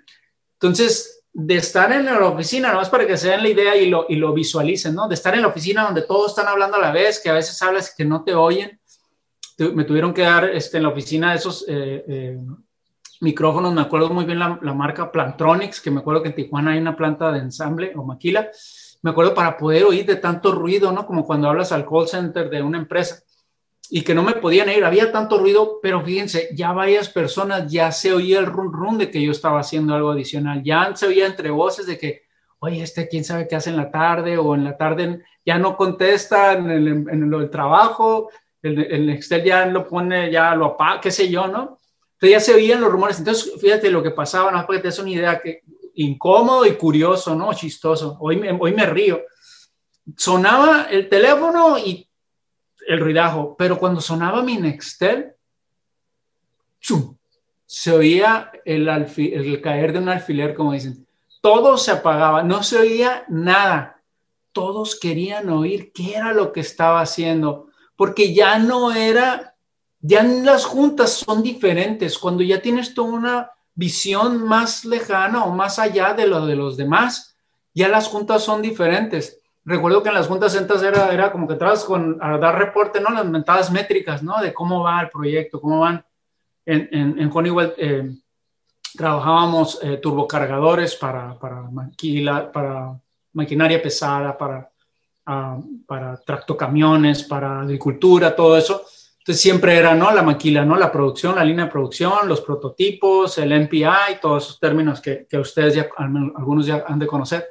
Entonces, de estar en la oficina, más para que se den la idea y lo, y lo visualicen, ¿no? De estar en la oficina donde todos están hablando a la vez, que a veces hablas que no te oyen. Me tuvieron que dar este, en la oficina esos eh, eh, micrófonos, me acuerdo muy bien la, la, marca Plantronics, que me acuerdo que en Tijuana hay una planta de ensamble o maquila, me acuerdo para poder oír de tanto ruido, ¿no? Como cuando hablas al call center de una empresa y que no me podían ir, había tanto ruido, pero fíjense, ya varias personas ya se oía el run run de que yo estaba haciendo algo adicional, ya se oía entre voces de que, oye, este quién sabe qué hace en la tarde o en la tarde ya no contesta en el, en el trabajo, el, el, Excel ya lo pone, ya lo apaga, qué sé yo, ¿no? Entonces ya se oían los rumores. Entonces, fíjate lo que pasaba, no para que te des una idea, que incómodo y curioso, ¿no? Chistoso. Hoy me, hoy me río. Sonaba el teléfono y el ruidajo, pero cuando sonaba mi Nextel, se oía el, caer de un alfiler, como dicen. Todo se apagaba, no se oía nada. Todos querían oír qué era lo que estaba haciendo, porque ya no era, ya las juntas son diferentes. Cuando ya tienes toda una visión más lejana o más allá de lo de los demás. Ya las juntas son diferentes. Recuerdo que en las juntas centras era, era como que traes con, a dar reporte, ¿no? Las mentadas métricas, ¿no? De cómo va el proyecto, cómo van. En, en, en Honeywell eh, trabajábamos eh, turbocargadores para, para, maquila, para maquinaria pesada, para, uh, para tractocamiones, para agricultura, todo eso entonces siempre era, ¿no? La maquila, ¿no? La producción, la línea de producción, los prototipos, el MPI, todos esos términos que, que ustedes ya, algunos ya han de conocer.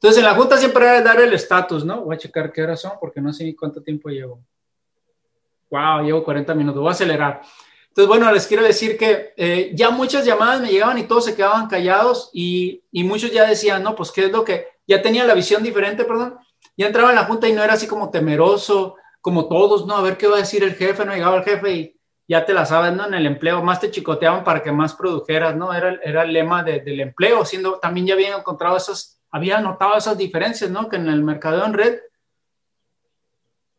Entonces en la junta siempre era dar el estatus, ¿no? Voy a checar qué horas son porque no sé ni cuánto tiempo llevo. Wow, llevo 40 minutos, voy a acelerar. Entonces, bueno, les quiero decir que eh, ya muchas llamadas me llegaban y todos se quedaban callados y, y muchos ya decían, no, pues qué es lo que, ya tenía la visión diferente, perdón, ya entraba en la junta y no era así como temeroso, como todos, ¿no? A ver qué va a decir el jefe, ¿no? Llegaba el jefe y ya te la sabes, ¿no? En el empleo, más te chicoteaban para que más produjeras, ¿no? Era, era el lema del empleo, siendo, también ya habían encontrado esas, había notado esas diferencias, ¿no? Que en el mercado en red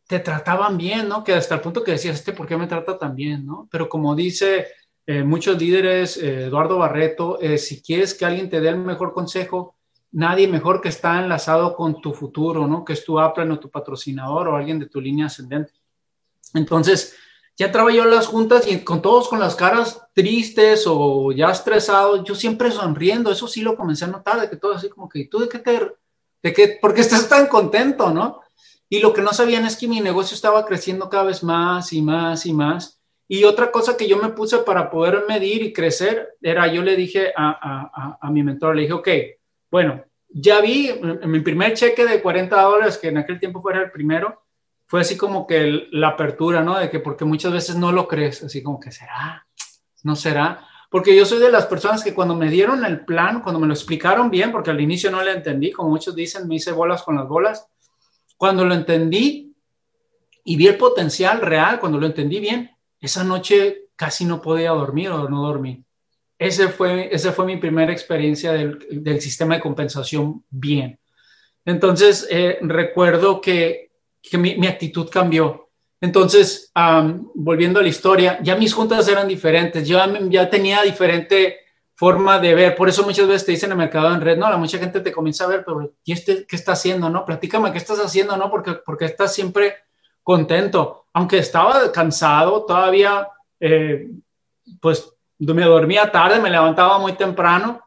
te trataban bien, ¿no? Que hasta el punto que decías, este, ¿por qué me trata tan bien, ¿no? Pero como dice eh, muchos líderes, eh, Eduardo Barreto, eh, si quieres que alguien te dé el mejor consejo, nadie mejor que está enlazado con tu futuro, ¿no? Que es tu Apple o tu patrocinador o alguien de tu línea ascendente. Entonces, ya entraba yo a las juntas y con todos con las caras tristes o ya estresados, yo siempre sonriendo, eso sí lo comencé a notar, de que todo así como que, ¿tú de qué te, de qué, por qué estás tan contento, no? Y lo que no sabían es que mi negocio estaba creciendo cada vez más y más y más. Y otra cosa que yo me puse para poder medir y crecer era, yo le dije a, a, a mi mentor, le dije, ok, bueno, ya vi en mi primer cheque de 40 dólares, que en aquel tiempo fuera el primero, fue así como que la apertura, ¿no? De que porque muchas veces no lo crees, así como que será, no será. Porque yo soy de las personas que cuando me dieron el plan, cuando me lo explicaron bien, porque al inicio no le entendí, como muchos dicen, me hice bolas con las bolas. Cuando lo entendí y vi el potencial real, cuando lo entendí bien, esa noche casi no podía dormir o no dormí. Ese fue, esa fue mi primera experiencia del, del sistema de compensación bien. Entonces, eh, recuerdo que que mi, actitud cambió. Entonces, volviendo a la historia, ya mis juntas eran diferentes, yo ya tenía diferente forma de ver, por eso muchas veces te dicen en el mercado en red, no, la mucha gente te comienza a ver, pero ¿y este qué está haciendo? No, platícame qué estás haciendo, ¿no? Porque, porque estás siempre contento, aunque estaba cansado, todavía, eh, pues me dormía tarde, me levantaba muy temprano,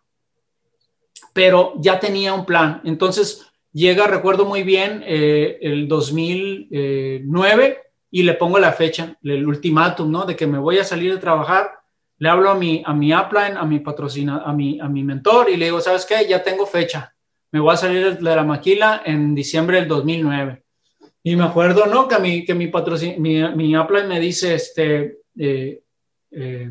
pero ya tenía un plan. Entonces, Llega, recuerdo muy bien, eh, el 2009 y le pongo la fecha, el ultimátum, ¿no? De que me voy a salir de trabajar. Le hablo a mi, a mi upline, a mi patrocina, a mi, a mi mentor y le digo, ¿sabes qué? Ya tengo fecha. Me voy a salir de la maquila en diciembre del 2009. Y me acuerdo, ¿no? Que mi, que mi, mi, mi upline me dice, este, eh, eh,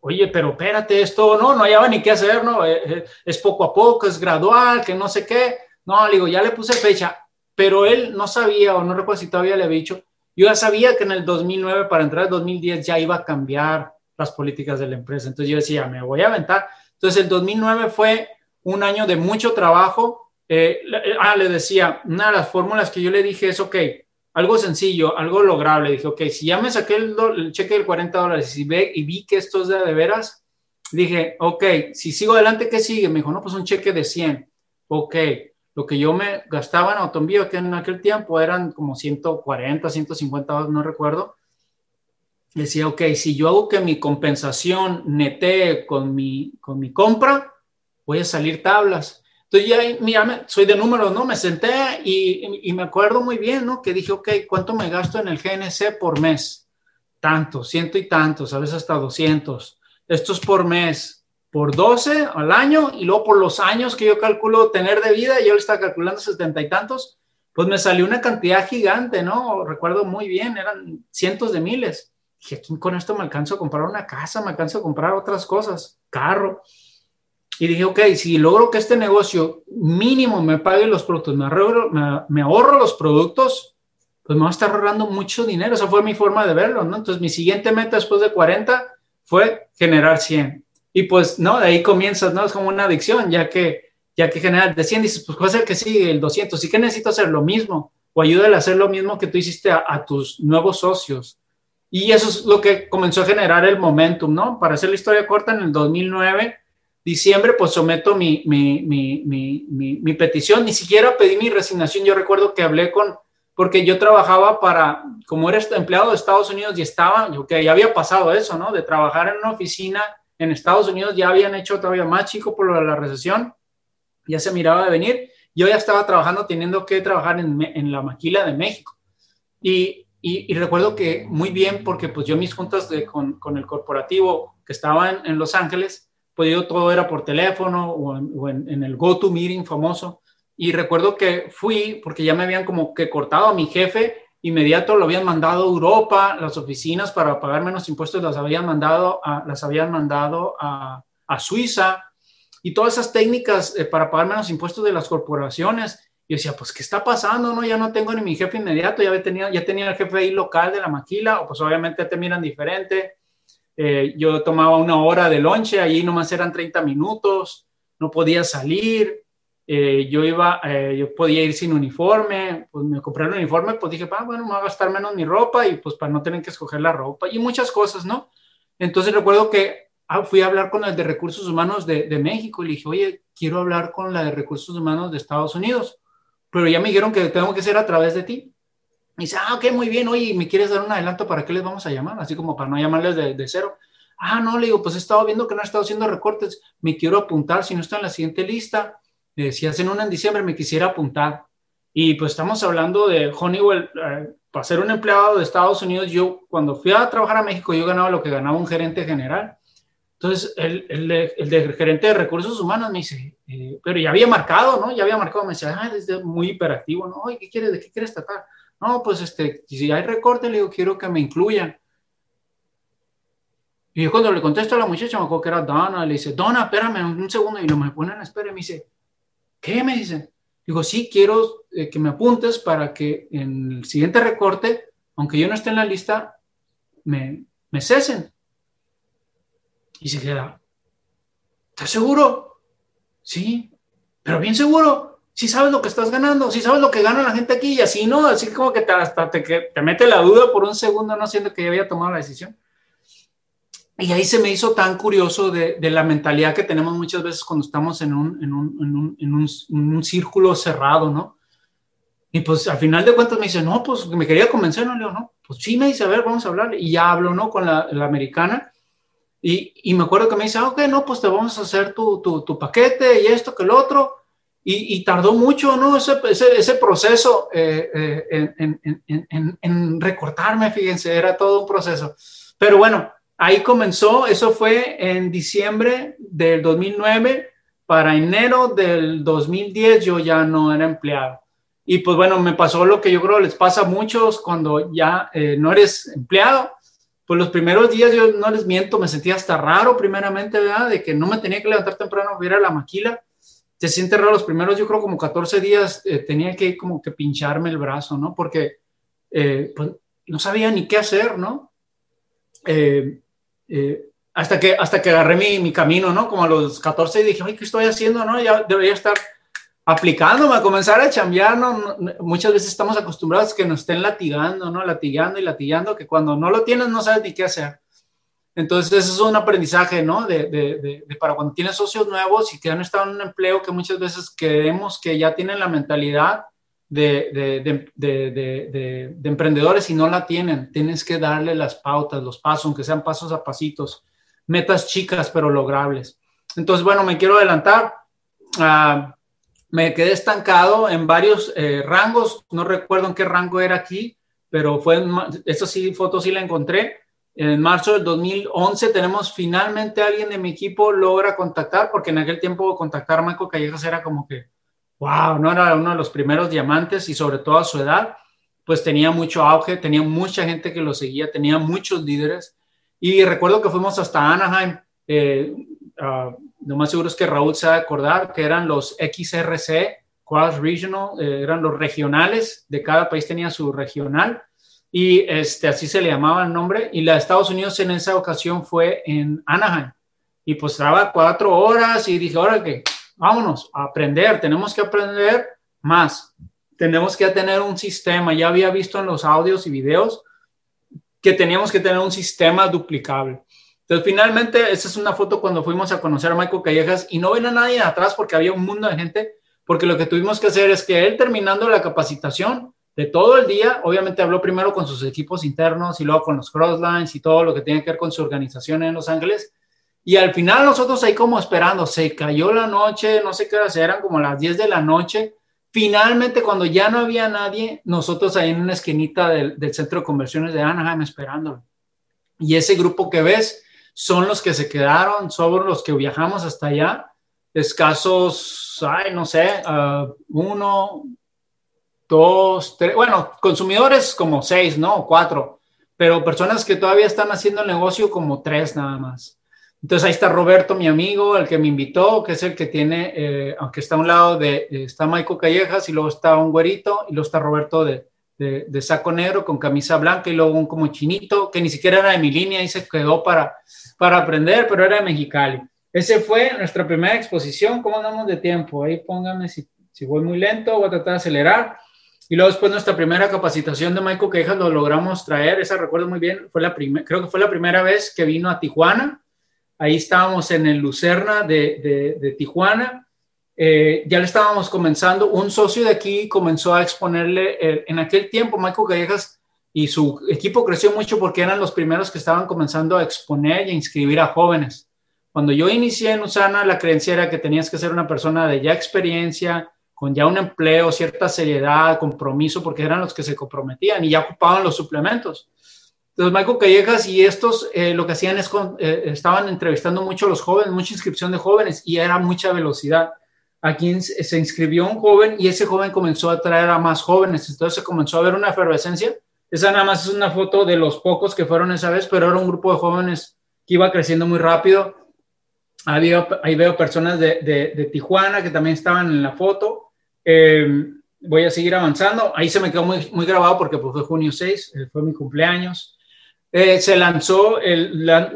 oye, pero espérate, esto no, no hallaba ni qué hacer, ¿no? es poco a poco, es gradual, que no sé qué. No, le digo, ya le puse fecha, pero él no sabía, o no recuerdo si todavía le había dicho, yo ya sabía que en el 2009, para entrar en 2010, ya iba a cambiar las políticas de la empresa. Entonces yo decía, me voy a aventar. Entonces el 2009 fue un año de mucho trabajo. Eh, ah, le decía, una de las fórmulas que yo le dije es, ok, algo sencillo, algo lograble. Dije, ok, si ya me saqué el, cheque de 40 dólares y, ve, y vi que esto es de, de veras, dije, ok, si sigo adelante, ¿qué sigue? Me dijo, no, pues un cheque de 100. Ok, lo que yo me gastaba en autoenvío, que en aquel tiempo eran como 140, 150 no recuerdo, decía, ok, si yo hago que mi compensación netee con mi, con mi compra, voy a salir tablas. Entonces ya, mira, soy de números, ¿no? Me senté y, y, me acuerdo muy bien, ¿no? Que dije, ok, ¿cuánto me gasto en el GNC por mes? Tanto, ciento y tantos, a veces hasta 200. Esto es por mes por 12 al año y luego por los años que yo calculo tener de vida, yo le estaba calculando setenta y tantos, pues me salió una cantidad gigante, ¿no? Recuerdo muy bien, eran cientos de miles. Dije, aquí con esto me alcanzo a comprar una casa, me alcanzo a comprar otras cosas, carro. Y dije, ok, si logro que este negocio mínimo me pague los productos, me ahorro, me, ahorro los productos, pues me va a estar ahorrando mucho dinero. Esa fue mi forma de verlo, ¿no? Entonces, mi siguiente meta después de 40 fue generar 100. Y pues, ¿no? De ahí comienzas, ¿no? Es como una adicción, ya que, ya que general de 100 dices, pues, ¿cuál es el que sigue? El 200. ¿Y que necesito hacer lo mismo? O ayúdale a hacer lo mismo que tú hiciste a, tus nuevos socios. Y eso es lo que comenzó a generar el momentum, ¿no? Para hacer la historia corta, en el 2009, diciembre, pues someto mi, mi, mi, mi, petición. Ni siquiera pedí mi resignación. Yo recuerdo que hablé con, porque yo trabajaba para, como era empleado de Estados Unidos y estaba, que ya había pasado eso, ¿no? De trabajar en una oficina en Estados Unidos ya habían hecho todavía más chico por la recesión, ya se miraba de venir. Yo ya estaba trabajando, teniendo que trabajar en, la maquila de México. Y, y, recuerdo que muy bien, porque pues yo mis juntas de, con, con, el corporativo que estaba en, Los Ángeles, pues yo todo era por teléfono o en, o en el go-to-meeting famoso. Y recuerdo que fui, porque ya me habían como que cortado a mi jefe inmediato lo habían mandado a Europa, las oficinas para pagar menos impuestos las habían mandado a, las habían mandado a, Suiza y todas esas técnicas eh, para pagar menos impuestos de las corporaciones. Yo decía, pues, ¿qué está pasando? No, ya no tengo ni mi jefe inmediato, ya tenía, ya tenía el jefe ahí local de la maquila, o pues obviamente te miran diferente. Eh, yo tomaba una hora de lonche, allí nomás eran 30 minutos, no podía salir, eh, yo iba, eh, yo podía ir sin uniforme, pues me compré el uniforme, pues dije, ah, bueno, me voy a gastar menos mi ropa y pues para no tener que escoger la ropa y muchas cosas, ¿no? Entonces recuerdo que ah, fui a hablar con el de recursos humanos de, de, México y le dije, oye, quiero hablar con la de recursos humanos de Estados Unidos, pero ya me dijeron que tengo que ser a través de ti. Y dice, ah, ok, muy bien, oye, ¿me quieres dar un adelanto para qué les vamos a llamar? Así como para no llamarles de, de cero. Ah, no, le digo, pues he estado viendo que no he estado haciendo recortes, me quiero apuntar, si no está en la siguiente lista, eh, si hacen una en diciembre, me quisiera apuntar. Y pues estamos hablando de Honeywell, eh, para ser un empleado de Estados Unidos, yo cuando fui a trabajar a México, yo ganaba lo que ganaba un gerente general. Entonces, el, el, el, gerente de recursos humanos me dice, eh, pero ya había marcado, ¿no? Ya había marcado, me decía, ah, es muy hiperactivo, ¿no? Oye, ¿qué quieres? ¿De qué quieres tratar? No, pues este, si hay recorte, le digo, quiero que me incluyan. Y yo cuando le contesto a la muchacha, me acuerdo que era Donna, le dice, Donna, espérame un segundo, y lo me ponen a espera, y me dice, ¿qué? Me dice, digo, sí, quiero eh, que me apuntes para que en el siguiente recorte, aunque yo no esté en la lista, me, cesen. Y se queda, ¿estás seguro? Sí, pero bien seguro. Si sabes lo que estás ganando, si sabes lo que gana la gente aquí, y así no, así como que te, hasta te, te mete la duda por un segundo, no siendo que ya había tomado la decisión. Y ahí se me hizo tan curioso de, de, la mentalidad que tenemos muchas veces cuando estamos en un, en un, en un, en un, un círculo cerrado, ¿no? Y pues al final de cuentas me dice, no, pues me quería convencer, no, le digo, no, pues sí me dice, a ver, vamos a hablar. Y ya hablo, ¿no? Con la, la americana. Y, y, me acuerdo que me dice, ah, ok, no, pues te vamos a hacer tu, tu, tu paquete y esto que el otro. Y, y tardó mucho, ¿no? Ese, ese, ese proceso eh, eh, en, en, en, en recortarme, fíjense, era todo un proceso. Pero bueno, Ahí comenzó, eso fue en diciembre del 2009. Para enero del 2010 yo ya no era empleado. Y pues bueno, me pasó lo que yo creo les pasa a muchos cuando ya eh, no eres empleado. Pues los primeros días yo no les miento, me sentía hasta raro primeramente, ¿verdad? De que no me tenía que levantar temprano a ir a la maquila. Se siente raro los primeros, yo creo como 14 días eh, tenía que como que pincharme el brazo, ¿no? Porque eh, pues, no sabía ni qué hacer, ¿no? Eh, eh, hasta, que, hasta que agarré mi, mi, camino, ¿no? Como a los 14 y dije, ay, ¿qué estoy haciendo? ¿no? Ya debería estar aplicándome a comenzar a chambear, ¿no? Muchas veces estamos acostumbrados que nos estén latigando, ¿no? Latigando y latigando, que cuando no lo tienes no sabes ni qué hacer. Entonces, eso es un aprendizaje, ¿no? De, de, de, para cuando tienes socios nuevos y que han estado en un empleo que muchas veces creemos que ya tienen la mentalidad de, de, emprendedores y no la tienen. Tienes que darle las pautas, los pasos, aunque sean pasos a pasitos, metas chicas pero logrables. Entonces, bueno, me quiero adelantar. Uh, me quedé estancado en varios eh, rangos, no recuerdo en qué rango era aquí, pero fue, esta sí, foto sí la encontré. En marzo del 2011 tenemos finalmente alguien de mi equipo logra contactar, porque en aquel tiempo contactar a Marco Callejas era como que wow, no era uno de los primeros diamantes y sobre todo a su edad, pues tenía mucho auge, tenía mucha gente que lo seguía, tenía muchos líderes. Y recuerdo que fuimos hasta Anaheim, eh, uh, lo más seguro es que Raúl se va a acordar que eran los XRC, Cross Regional, eh, eran los regionales, de cada país tenía su regional y este, así se le llamaba el nombre. Y la de Estados Unidos en esa ocasión fue en Anaheim. Y pues estaba cuatro horas y dije, ahora que vámonos a aprender, tenemos que aprender más, tenemos que tener un sistema, ya había visto en los audios y videos que teníamos que tener un sistema duplicable. Entonces, finalmente, esa es una foto cuando fuimos a conocer a Michael Callejas y no ven a nadie atrás porque había un mundo de gente, porque lo que tuvimos que hacer es que él terminando la capacitación de todo el día, obviamente habló primero con sus equipos internos y luego con los crosslines y todo lo que tiene que ver con su organización en Los Ángeles, y al final nosotros ahí como esperando, se cayó la noche, no sé qué hora eran como las 10 de la noche. Finalmente, cuando ya no había nadie, nosotros ahí en una esquinita del, del centro de conversiones de Anaheim esperándolo. Y ese grupo que ves son los que se quedaron, son los que viajamos hasta allá, escasos, ay, no sé, uh, uno, dos, tres, bueno, consumidores como seis, ¿no? Cuatro, pero personas que todavía están haciendo el negocio como tres nada más. Entonces ahí está Roberto, mi amigo, el que me invitó, que es el que tiene, eh, aunque está a un lado de, está Michael Callejas y luego está un güerito y luego está Roberto de, de, saco negro con camisa blanca y luego un como chinito, que ni siquiera era de mi línea y se quedó para, para aprender, pero era de Mexicali. Ese fue nuestra primera exposición. ¿Cómo andamos de tiempo? Ahí póngame si, si voy muy lento, voy a tratar de acelerar. Y luego después nuestra primera capacitación de Michael Callejas lo logramos traer, esa recuerdo muy bien, fue la creo que fue la primera vez que vino a Tijuana ahí estábamos en el Lucerna de, Tijuana. Eh, ya le estábamos comenzando, un socio de aquí comenzó a exponerle, eh, en aquel tiempo Michael Callejas y su equipo creció mucho porque eran los primeros que estaban comenzando a exponer y a inscribir a jóvenes. Cuando yo inicié en Usana, la creencia era que tenías que ser una persona de ya experiencia, con ya un empleo, cierta seriedad, compromiso, porque eran los que se comprometían y ya ocupaban los suplementos. Entonces, Michael Callejas y estos eh, lo que hacían es, eh, estaban entrevistando mucho a los jóvenes, mucha inscripción de jóvenes y era mucha velocidad. Aquí se inscribió un joven y ese joven comenzó a traer a más jóvenes, entonces se comenzó a ver una efervescencia. Esa nada más es una foto de los pocos que fueron esa vez, pero era un grupo de jóvenes que iba creciendo muy rápido. Ahí veo, personas de, de, Tijuana que también estaban en la foto. Eh, voy a seguir avanzando. Ahí se me quedó muy, muy grabado porque pues, fue junio 6, fue mi cumpleaños. Eh, se lanzó,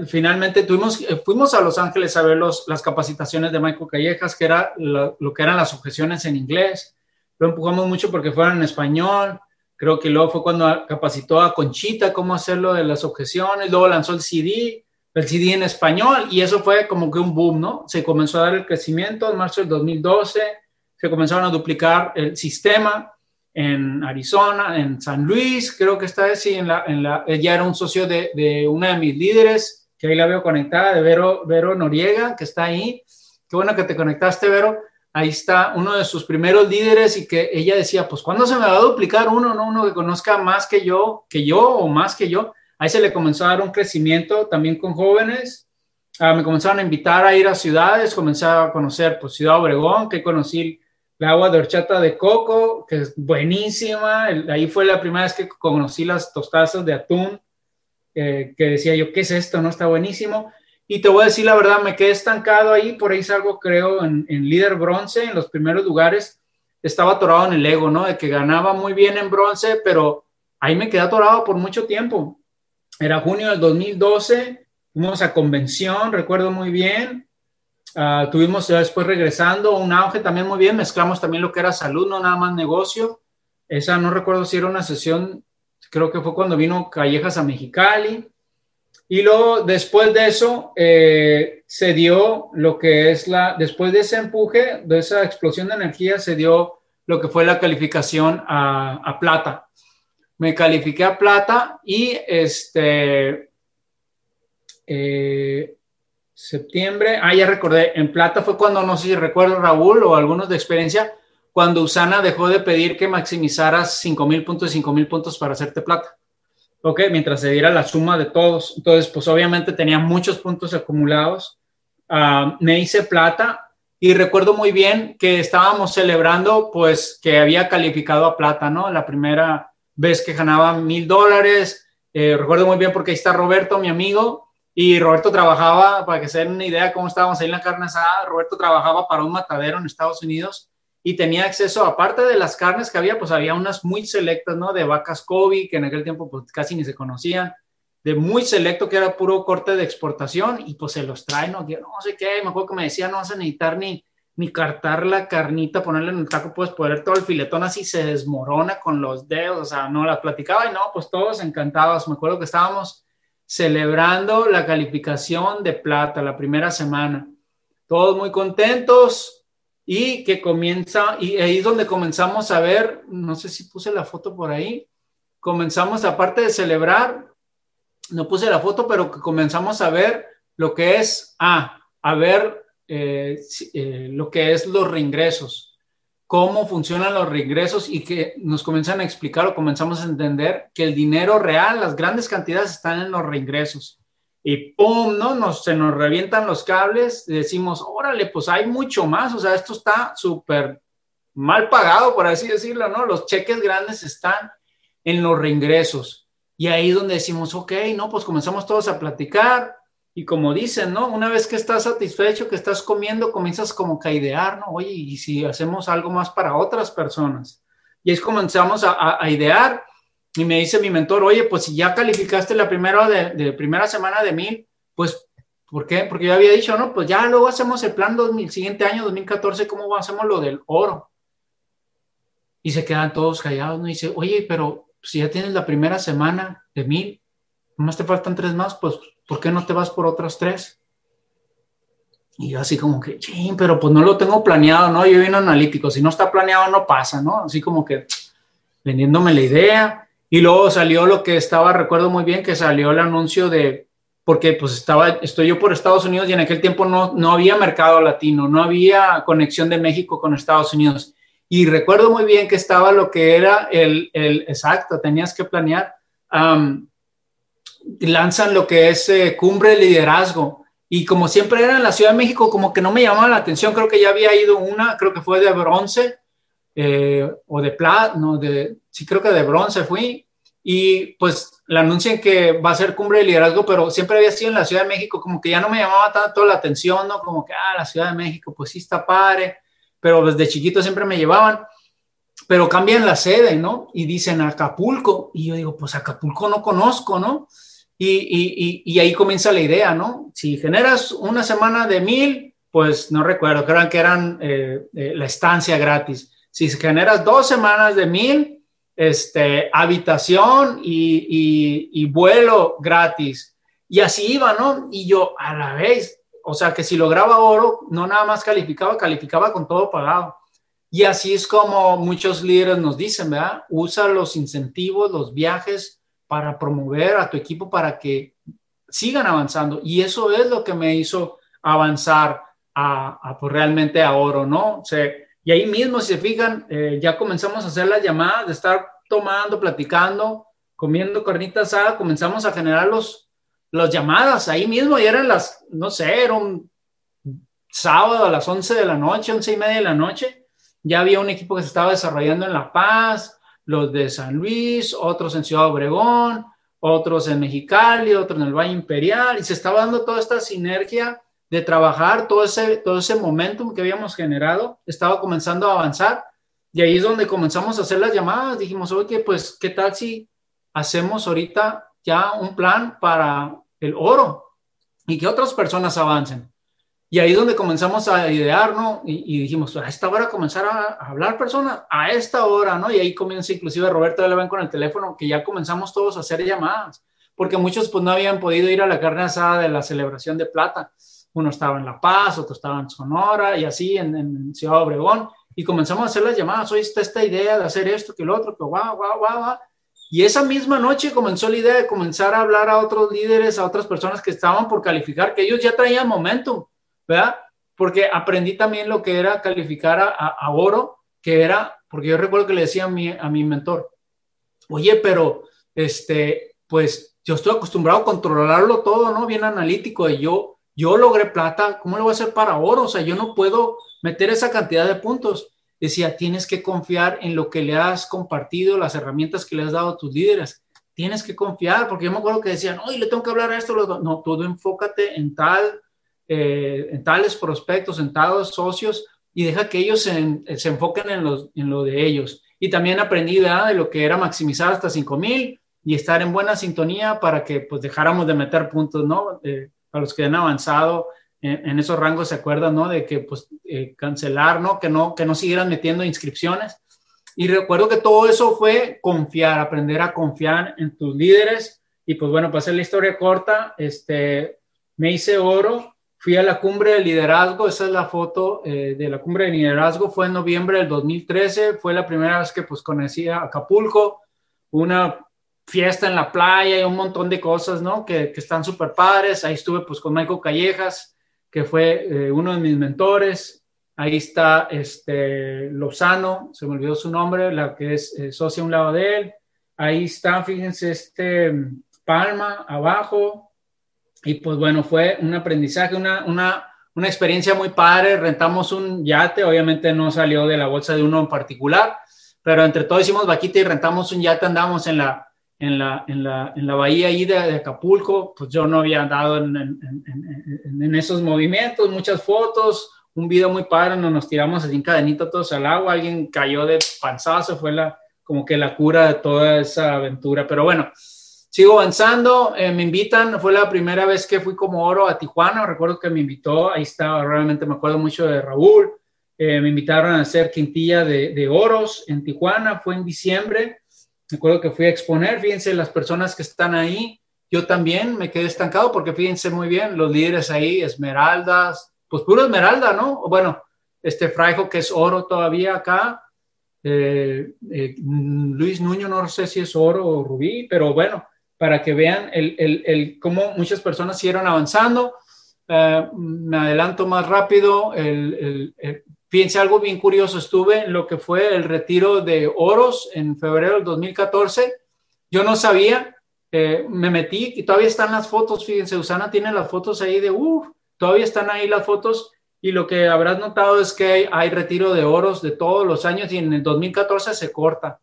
finalmente tuvimos, eh, fuimos a Los Ángeles a ver los, las capacitaciones de Michael Callejas, que era lo, que eran las objeciones en inglés. Lo empujamos mucho porque fueran en español. Creo que luego fue cuando capacitó a Conchita cómo hacerlo de las objeciones. Luego lanzó el CD, el CD en español, y eso fue como que un boom, ¿no? Se comenzó a dar el crecimiento en marzo del 2012, se comenzaron a duplicar el sistema en Arizona, en San Luis, creo que está sí, en la, en la, ella era un socio de, de, una de mis líderes, que ahí la veo conectada, de Vero, Vero Noriega, que está ahí. Qué bueno que te conectaste, Vero. Ahí está uno de sus primeros líderes y que ella decía, pues ¿cuándo se me va a duplicar uno, no? Uno que conozca más que yo, que yo o más que yo. Ahí se le comenzó a dar un crecimiento también con jóvenes. Ah, me comenzaron a invitar a ir a ciudades, comencé a conocer pues Ciudad Obregón, que conocí la agua de horchata de coco, que es buenísima. ahí fue la primera vez que conocí las tostadas de atún, que decía yo, ¿qué es esto? No está buenísimo. Y te voy a decir la verdad, me quedé estancado ahí, por ahí salgo, creo, en, líder bronce, en los primeros lugares. Estaba atorado en el ego, ¿no? De que ganaba muy bien en bronce, pero ahí me quedé atorado por mucho tiempo. Era junio del 2012, fuimos a convención, recuerdo muy bien, Uh, tuvimos después regresando un auge también muy bien, mezclamos también lo que era salud, no nada más negocio. Esa no recuerdo si era una sesión, creo que fue cuando vino Callejas a Mexicali. Y luego, después de eso, eh, se dio lo que es la, después de ese empuje, de esa explosión de energía, se dio lo que fue la calificación a, a plata. Me califiqué a plata y este, eh, septiembre, ah, ya recordé, en plata fue cuando, no sé si recuerdo Raúl o algunos de experiencia, cuando Usana dejó de pedir que maximizaras 5 mil puntos y 5 mil puntos para hacerte plata. Ok, mientras se diera la suma de todos. Entonces, pues obviamente tenía muchos puntos acumulados. Ah, me hice plata y recuerdo muy bien que estábamos celebrando, pues, que había calificado a plata, ¿no? La primera vez que ganaba mil dólares. Eh, recuerdo muy bien porque ahí está Roberto, mi amigo, y Roberto trabajaba, para que se den una idea cómo estábamos ahí en la carne asada, Roberto trabajaba para un matadero en Estados Unidos y tenía acceso, aparte de las carnes que había, pues había unas muy selectas, ¿no? De vacas Kobe, que en aquel tiempo pues casi ni se conocían, de muy selecto, que era puro corte de exportación, y pues se los traen, ¿no? no sé qué, me acuerdo que me decía, no vas a necesitar ni, ni cartar la carnita, ponerle en el taco, puedes poner todo el filetón así, se desmorona con los dedos, o sea, no la platicaba y no, pues todos encantados. Me acuerdo que estábamos celebrando la calificación de plata la primera semana. Todos muy contentos y que comienza, y ahí es donde comenzamos a ver, no sé si puse la foto por ahí, comenzamos aparte de celebrar, no puse la foto, pero que comenzamos a ver lo que es, ah, a ver eh, eh, lo que es los reingresos cómo funcionan los regresos y que nos comienzan a explicar o comenzamos a entender que el dinero real, las grandes cantidades están en los reingresos. Y ¡pum! ¿no? Se nos revientan los cables y decimos, órale, pues hay mucho más, o sea, esto está súper mal pagado, por así decirlo, ¿no? Los cheques grandes están en los reingresos. Y ahí es donde decimos, ok, no, pues comenzamos todos a platicar, y como dicen, ¿no? Una vez que estás satisfecho, que estás comiendo, comienzas como a idear, ¿no? Oye, ¿y si hacemos algo más para otras personas? Y es comenzamos a, a, idear. Y me dice mi mentor, oye, pues si ya calificaste la primera, de, primera semana de mil, pues, ¿por qué? Porque yo había dicho, no, pues ya luego hacemos el plan 2000, siguiente año, 2014, ¿cómo hacemos lo del oro? Y se quedan todos callados, ¿no? Dice, oye, pero si ya tienes la primera semana de mil, más te faltan tres más, pues ¿por qué no te vas por otras tres? Y yo así como que, pero pues no lo tengo planeado, ¿no? Yo vino analítico, si no está planeado no pasa, ¿no? Así como que vendiéndome la idea. Y luego salió lo que estaba, recuerdo muy bien, que salió el anuncio de, porque pues estaba, estoy yo por Estados Unidos y en aquel tiempo no, no había mercado latino, no había conexión de México con Estados Unidos. Y recuerdo muy bien que estaba lo que era el, el exacto, tenías que planear. Lanzan lo que es eh, cumbre de liderazgo. Y como siempre era en la Ciudad de México, como que no me llamaba la atención, creo que ya había ido una, creo que fue de bronce eh, o de plata, no, de, sí creo que de bronce fui. Y pues la anuncian que va a ser cumbre de liderazgo, pero siempre había sido en la Ciudad de México, como que ya no me llamaba tanto la atención, ¿no? Como que, ah, la Ciudad de México, pues sí está padre pero desde chiquito siempre me llevaban, pero cambian la sede, ¿no? Y dicen Acapulco, y yo digo, pues Acapulco no conozco, ¿no? Y, y, y, ahí comienza la idea, ¿no? Si generas una semana de mil, pues no recuerdo, creo que eran eh, eh, la estancia gratis. Si generas dos semanas de mil, este, habitación y, y, vuelo gratis. Y así iba, ¿no? Y yo a la vez, o sea, que si lograba oro, no nada más calificaba, calificaba con todo pagado. Y así es como muchos líderes nos dicen, ¿verdad? Usa los incentivos, los viajes para promover a tu equipo para que sigan avanzando. Y eso es lo que me hizo avanzar a, pues, realmente a oro, ¿no? O y ahí mismo, si se fijan, eh, ya comenzamos a hacer las llamadas, de estar tomando, platicando, comiendo carnita asada, comenzamos a generar los, las llamadas ahí mismo y eran las, no sé, era un sábado a las 11 de la noche, 11 y media de la noche. Ya había un equipo que se estaba desarrollando en La Paz, los de San Luis, otros en Ciudad Obregón, otros en Mexicali, otros en el Valle Imperial, y se estaba dando toda esta sinergia de trabajar, todo ese, todo ese momentum que habíamos generado, estaba comenzando a avanzar, y ahí es donde comenzamos a hacer las llamadas, dijimos, oye, pues, ¿qué tal si hacemos ahorita ya un plan para el oro y que otras personas avancen. Y ahí es donde comenzamos a idear, ¿no? Y, dijimos, a esta hora comenzar a, hablar personas, a esta hora, ¿no? Y ahí comienza inclusive Roberto de con el teléfono, que ya comenzamos todos a hacer llamadas, porque muchos pues no habían podido ir a la carne asada de la celebración de plata. Uno estaba en La Paz, otro estaba en Sonora y así en, en Ciudad Obregón. Y comenzamos a hacer las llamadas, hoy está esta idea de hacer esto, que lo otro, que guau, guau, guau, guau. Y esa misma noche comenzó la idea de comenzar a hablar a otros líderes, a otras personas que estaban por calificar, que ellos ya traían momentum, ¿verdad? Porque aprendí también lo que era calificar a, oro, que era, porque yo recuerdo que le decía a mi, a mi mentor, oye, pero este, pues yo estoy acostumbrado a controlarlo todo, ¿no? Bien analítico, y yo, yo logré plata, ¿cómo lo voy a hacer para oro? O sea, yo no puedo meter esa cantidad de puntos decía, tienes que confiar en lo que le has compartido, las herramientas que le has dado a tus líderes. Tienes que confiar, porque yo me acuerdo que decían, oye, le tengo que hablar a esto. No, todo enfócate en tal, eh, en tales prospectos, en tales socios y deja que ellos se, se enfoquen en, los, en, lo de ellos. Y también aprendí de lo que era maximizar hasta 5000 y estar en buena sintonía para que pues dejáramos de meter puntos, ¿no? Eh, los que han avanzado en, esos rangos se acuerdan, ¿no? De que pues eh, cancelar, ¿no? Que no, que no siguieran metiendo inscripciones. Y recuerdo que todo eso fue confiar, aprender a confiar en tus líderes. Y pues bueno, para hacer la historia corta, este, me hice oro, fui a la cumbre de liderazgo, esa es la foto eh, de la cumbre de liderazgo, fue en noviembre del 2013, fue la primera vez que pues conocí a Acapulco, una fiesta en la playa y un montón de cosas, ¿no? Que, que están súper padres. Ahí estuve pues con Michael Callejas, que fue eh, uno de mis mentores. Ahí está este, Lozano, se me olvidó su nombre, la que es eh, socia a un lado de él. Ahí está, fíjense, este Palma abajo. Y pues bueno, fue un aprendizaje, una, una, una experiencia muy padre. Rentamos un yate, obviamente no salió de la bolsa de uno en particular, pero entre todos hicimos vaquita y rentamos un yate, andamos en la, en la, en la, en la bahía ahí de, Acapulco, pues yo no había andado en, en, en, esos movimientos, muchas fotos, un video muy padre, nos, nos tiramos así en cadenito todos al agua, alguien cayó de panzazo, fue la, como que la cura de toda esa aventura, pero bueno, sigo avanzando, eh, me invitan, fue la primera vez que fui como oro a Tijuana, recuerdo que me invitó, ahí estaba, realmente me acuerdo mucho de Raúl, eh, me invitaron a hacer quintilla de, de oros en Tijuana, fue en diciembre, me acuerdo que fui a exponer, fíjense las personas que están ahí, yo también me quedé estancado porque fíjense muy bien, los líderes ahí, esmeraldas, pues puro esmeralda, ¿no? Bueno, este fraijo que es oro todavía acá. Eh, eh, Luis Nuño, no sé si es oro o rubí, pero bueno, para que vean el, el, el cómo muchas personas siguieron avanzando. Uh, me adelanto más rápido. El, fíjense algo bien curioso. Estuve en lo que fue el retiro de oros en febrero del 2014. Yo no sabía, eh, me metí y todavía están las fotos. Fíjense, Usana tiene las fotos ahí de, uff, todavía están ahí las fotos. Y lo que habrás notado es que hay, retiro de oros de todos los años y en el 2014 se corta.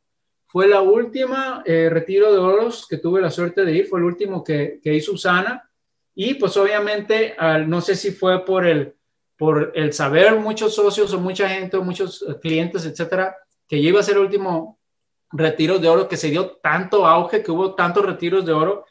Fue la última eh, retiro de oros que tuve la suerte de ir, fue el último que, que hizo Usana. Y pues obviamente, no sé si fue por el, por el saber muchos socios o mucha gente o muchos eh, clientes, etcétera, que iba a ser el último retiro de oro, que se dio tanto auge, que hubo tantos retiros de oro.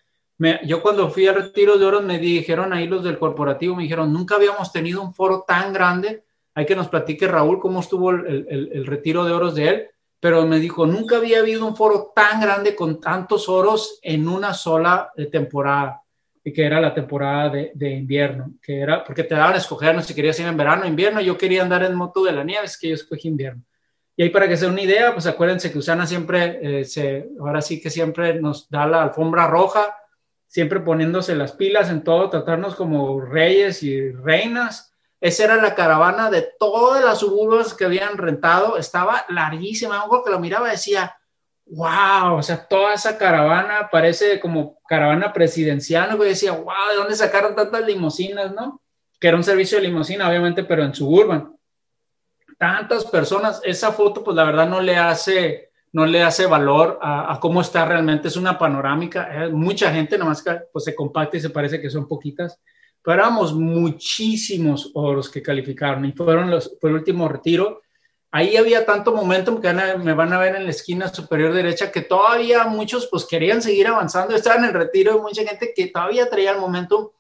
yo cuando fui a retiro de oro me dijeron ahí los del corporativo, me dijeron, nunca habíamos tenido un foro tan grande. Hay que nos platique Raúl cómo estuvo el, el, el retiro de oros de él pero me dijo, nunca había habido un foro tan grande con tantos oros en una sola eh, temporada, que era la temporada de, de, invierno, que era, porque te daban a escoger, no si querías ir en verano o invierno, yo quería andar en moto de la nieve, es que yo escogí invierno. Y ahí para que sea una idea, pues acuérdense que Usana siempre, eh, se, ahora sí que siempre nos da la alfombra roja, siempre poniéndose las pilas en todo, tratarnos como reyes y reinas, esa era la caravana de todas las suburbios que habían rentado. Estaba larguísima. Algo que lo miraba decía, wow, o sea, toda esa caravana parece como caravana presidencial. ¿no? decía, wow, ¿de dónde sacaron tantas limusinas, no? Que era un servicio de limusina, obviamente, pero en suburban. Tantas personas, esa foto, pues la verdad no le hace, no le hace valor a, cómo está realmente. Es una panorámica, mucha gente, nada más que pues, se compacta y se parece que son poquitas pero éramos muchísimos oros que calificaron y fueron los, fue el último retiro. Ahí había tanto momentum que me van a ver en la esquina superior derecha que todavía muchos pues querían seguir avanzando. Estaban en el retiro y mucha gente que todavía traía el momentum,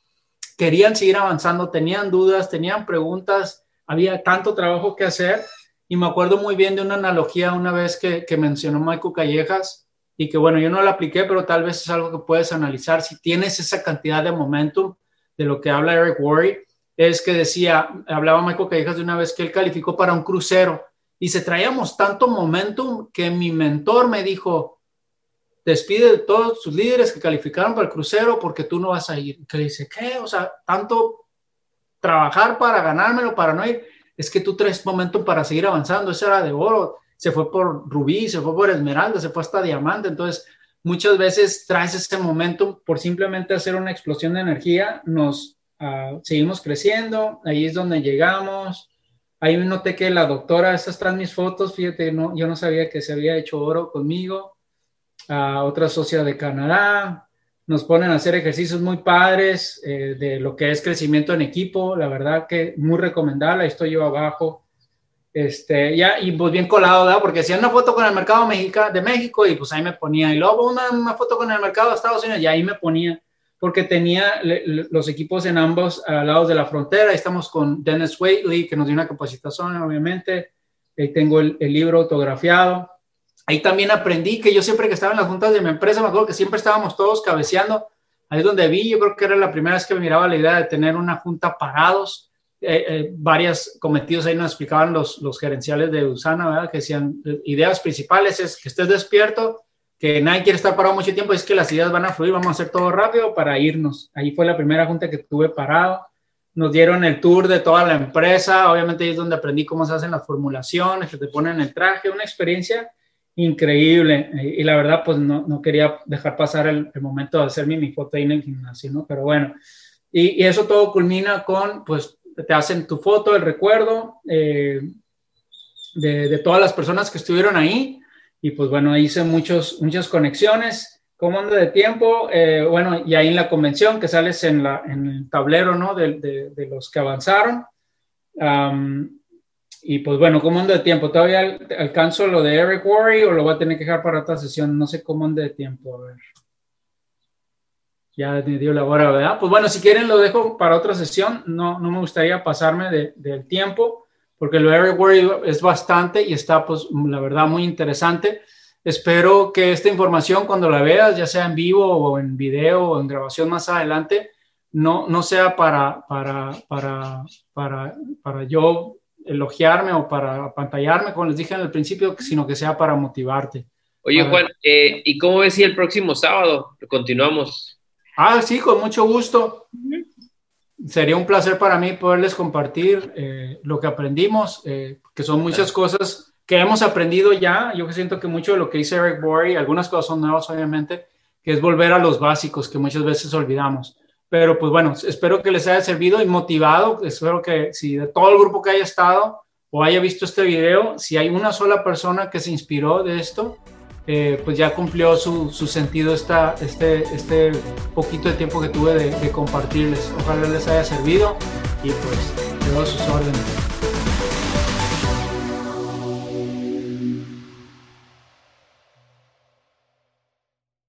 querían seguir avanzando, tenían dudas, tenían preguntas, había tanto trabajo que hacer. Y me acuerdo muy bien de una analogía una vez que, que mencionó Michael Callejas y que bueno, yo no la apliqué, pero tal vez es algo que puedes analizar. Si tienes esa cantidad de momentum, de lo que habla Eric Worre, es que decía, hablaba Michael Callejas de una vez que él calificó para un crucero y se traíamos tanto momentum que mi mentor me dijo, despide de todos sus líderes que calificaron para el crucero porque tú no vas a ir. Que le dice, ¿qué? O sea, tanto trabajar para ganármelo, para no ir, es que tú traes momentum para seguir avanzando. Eso era de oro, se fue por rubí, se fue por esmeralda, se fue hasta diamante. Entonces, muchas veces traes ese momento por simplemente hacer una explosión de energía, nos uh, seguimos creciendo, ahí es donde llegamos. Ahí noté que la doctora, estas están mis fotos, fíjate, no, yo no sabía que se había hecho oro conmigo. Uh, otra socia de Canadá, nos ponen a hacer ejercicios muy padres eh, de lo que es crecimiento en equipo, la verdad que muy recomendable, ahí estoy yo abajo este, ya, y pues bien colado, ¿verdad? Porque hacía una foto con el mercado de México y pues ahí me ponía, y luego una, una, foto con el mercado de Estados Unidos y ahí me ponía, porque tenía los equipos en ambos lados de la frontera. Ahí estamos con Dennis Waitley, que nos dio una capacitación, obviamente. Ahí tengo el, el, libro autografiado. Ahí también aprendí que yo siempre que estaba en las juntas de mi empresa, me acuerdo que siempre estábamos todos cabeceando. Ahí es donde vi, yo creo que era la primera vez que me miraba la idea de tener una junta parados eh, eh, varias cometidos ahí nos explicaban los, los gerenciales de Usana, ¿verdad? Que decían, eh, ideas principales es que estés despierto, que nadie quiere estar parado mucho tiempo, es que las ideas van a fluir, vamos a hacer todo rápido para irnos. Ahí fue la primera junta que tuve parado. Nos dieron el tour de toda la empresa, obviamente ahí es donde aprendí cómo se hacen las formulaciones, que te ponen el traje, una experiencia increíble. Y la verdad, pues no, no quería dejar pasar el, momento de hacerme mi foto ahí en el gimnasio, ¿no? Pero bueno, y eso todo culmina con, pues, te hacen tu foto, el recuerdo eh, de, de, todas las personas que estuvieron ahí. Y pues bueno, hice muchos, muchas conexiones. ¿Cómo anda de tiempo? Eh, bueno, y ahí en la convención que sales en, la, en el tablero, ¿no? De, de, de los que avanzaron. Um, y pues bueno, ¿cómo anda de tiempo? ¿Todavía alcanzo lo de Eric Worry o lo voy a tener que dejar para otra sesión? No sé cómo anda de tiempo. A ver ya me dio la hora, ¿verdad? Pues bueno, si quieren lo dejo para otra sesión. No, no me gustaría pasarme de, del tiempo, porque lo Everywhere es bastante y está, pues, la verdad, muy interesante. Espero que esta información, cuando la veas, ya sea en vivo o en video o en grabación más adelante, no, no sea para, para, para, para, para yo elogiarme o para apantallarme, como les dije en el principio, sino que sea para motivarte. Oye, Juan, eh, ¿y cómo ves si el próximo sábado continuamos? Ah, sí, con mucho gusto. Sería un placer para mí poderles compartir eh, lo que aprendimos, eh, que son muchas cosas que hemos aprendido ya. Yo siento que mucho de lo que dice Eric Borey, algunas cosas son nuevas, obviamente, que es volver a los básicos que muchas veces olvidamos. Pero pues bueno, espero que les haya servido y motivado. Espero que si de todo el grupo que haya estado o haya visto este video, si hay una sola persona que se inspiró de esto, eh, pues ya cumplió su, su sentido esta, este, este poquito de tiempo que tuve de, compartirles. Ojalá les haya servido y pues quedo a sus órdenes.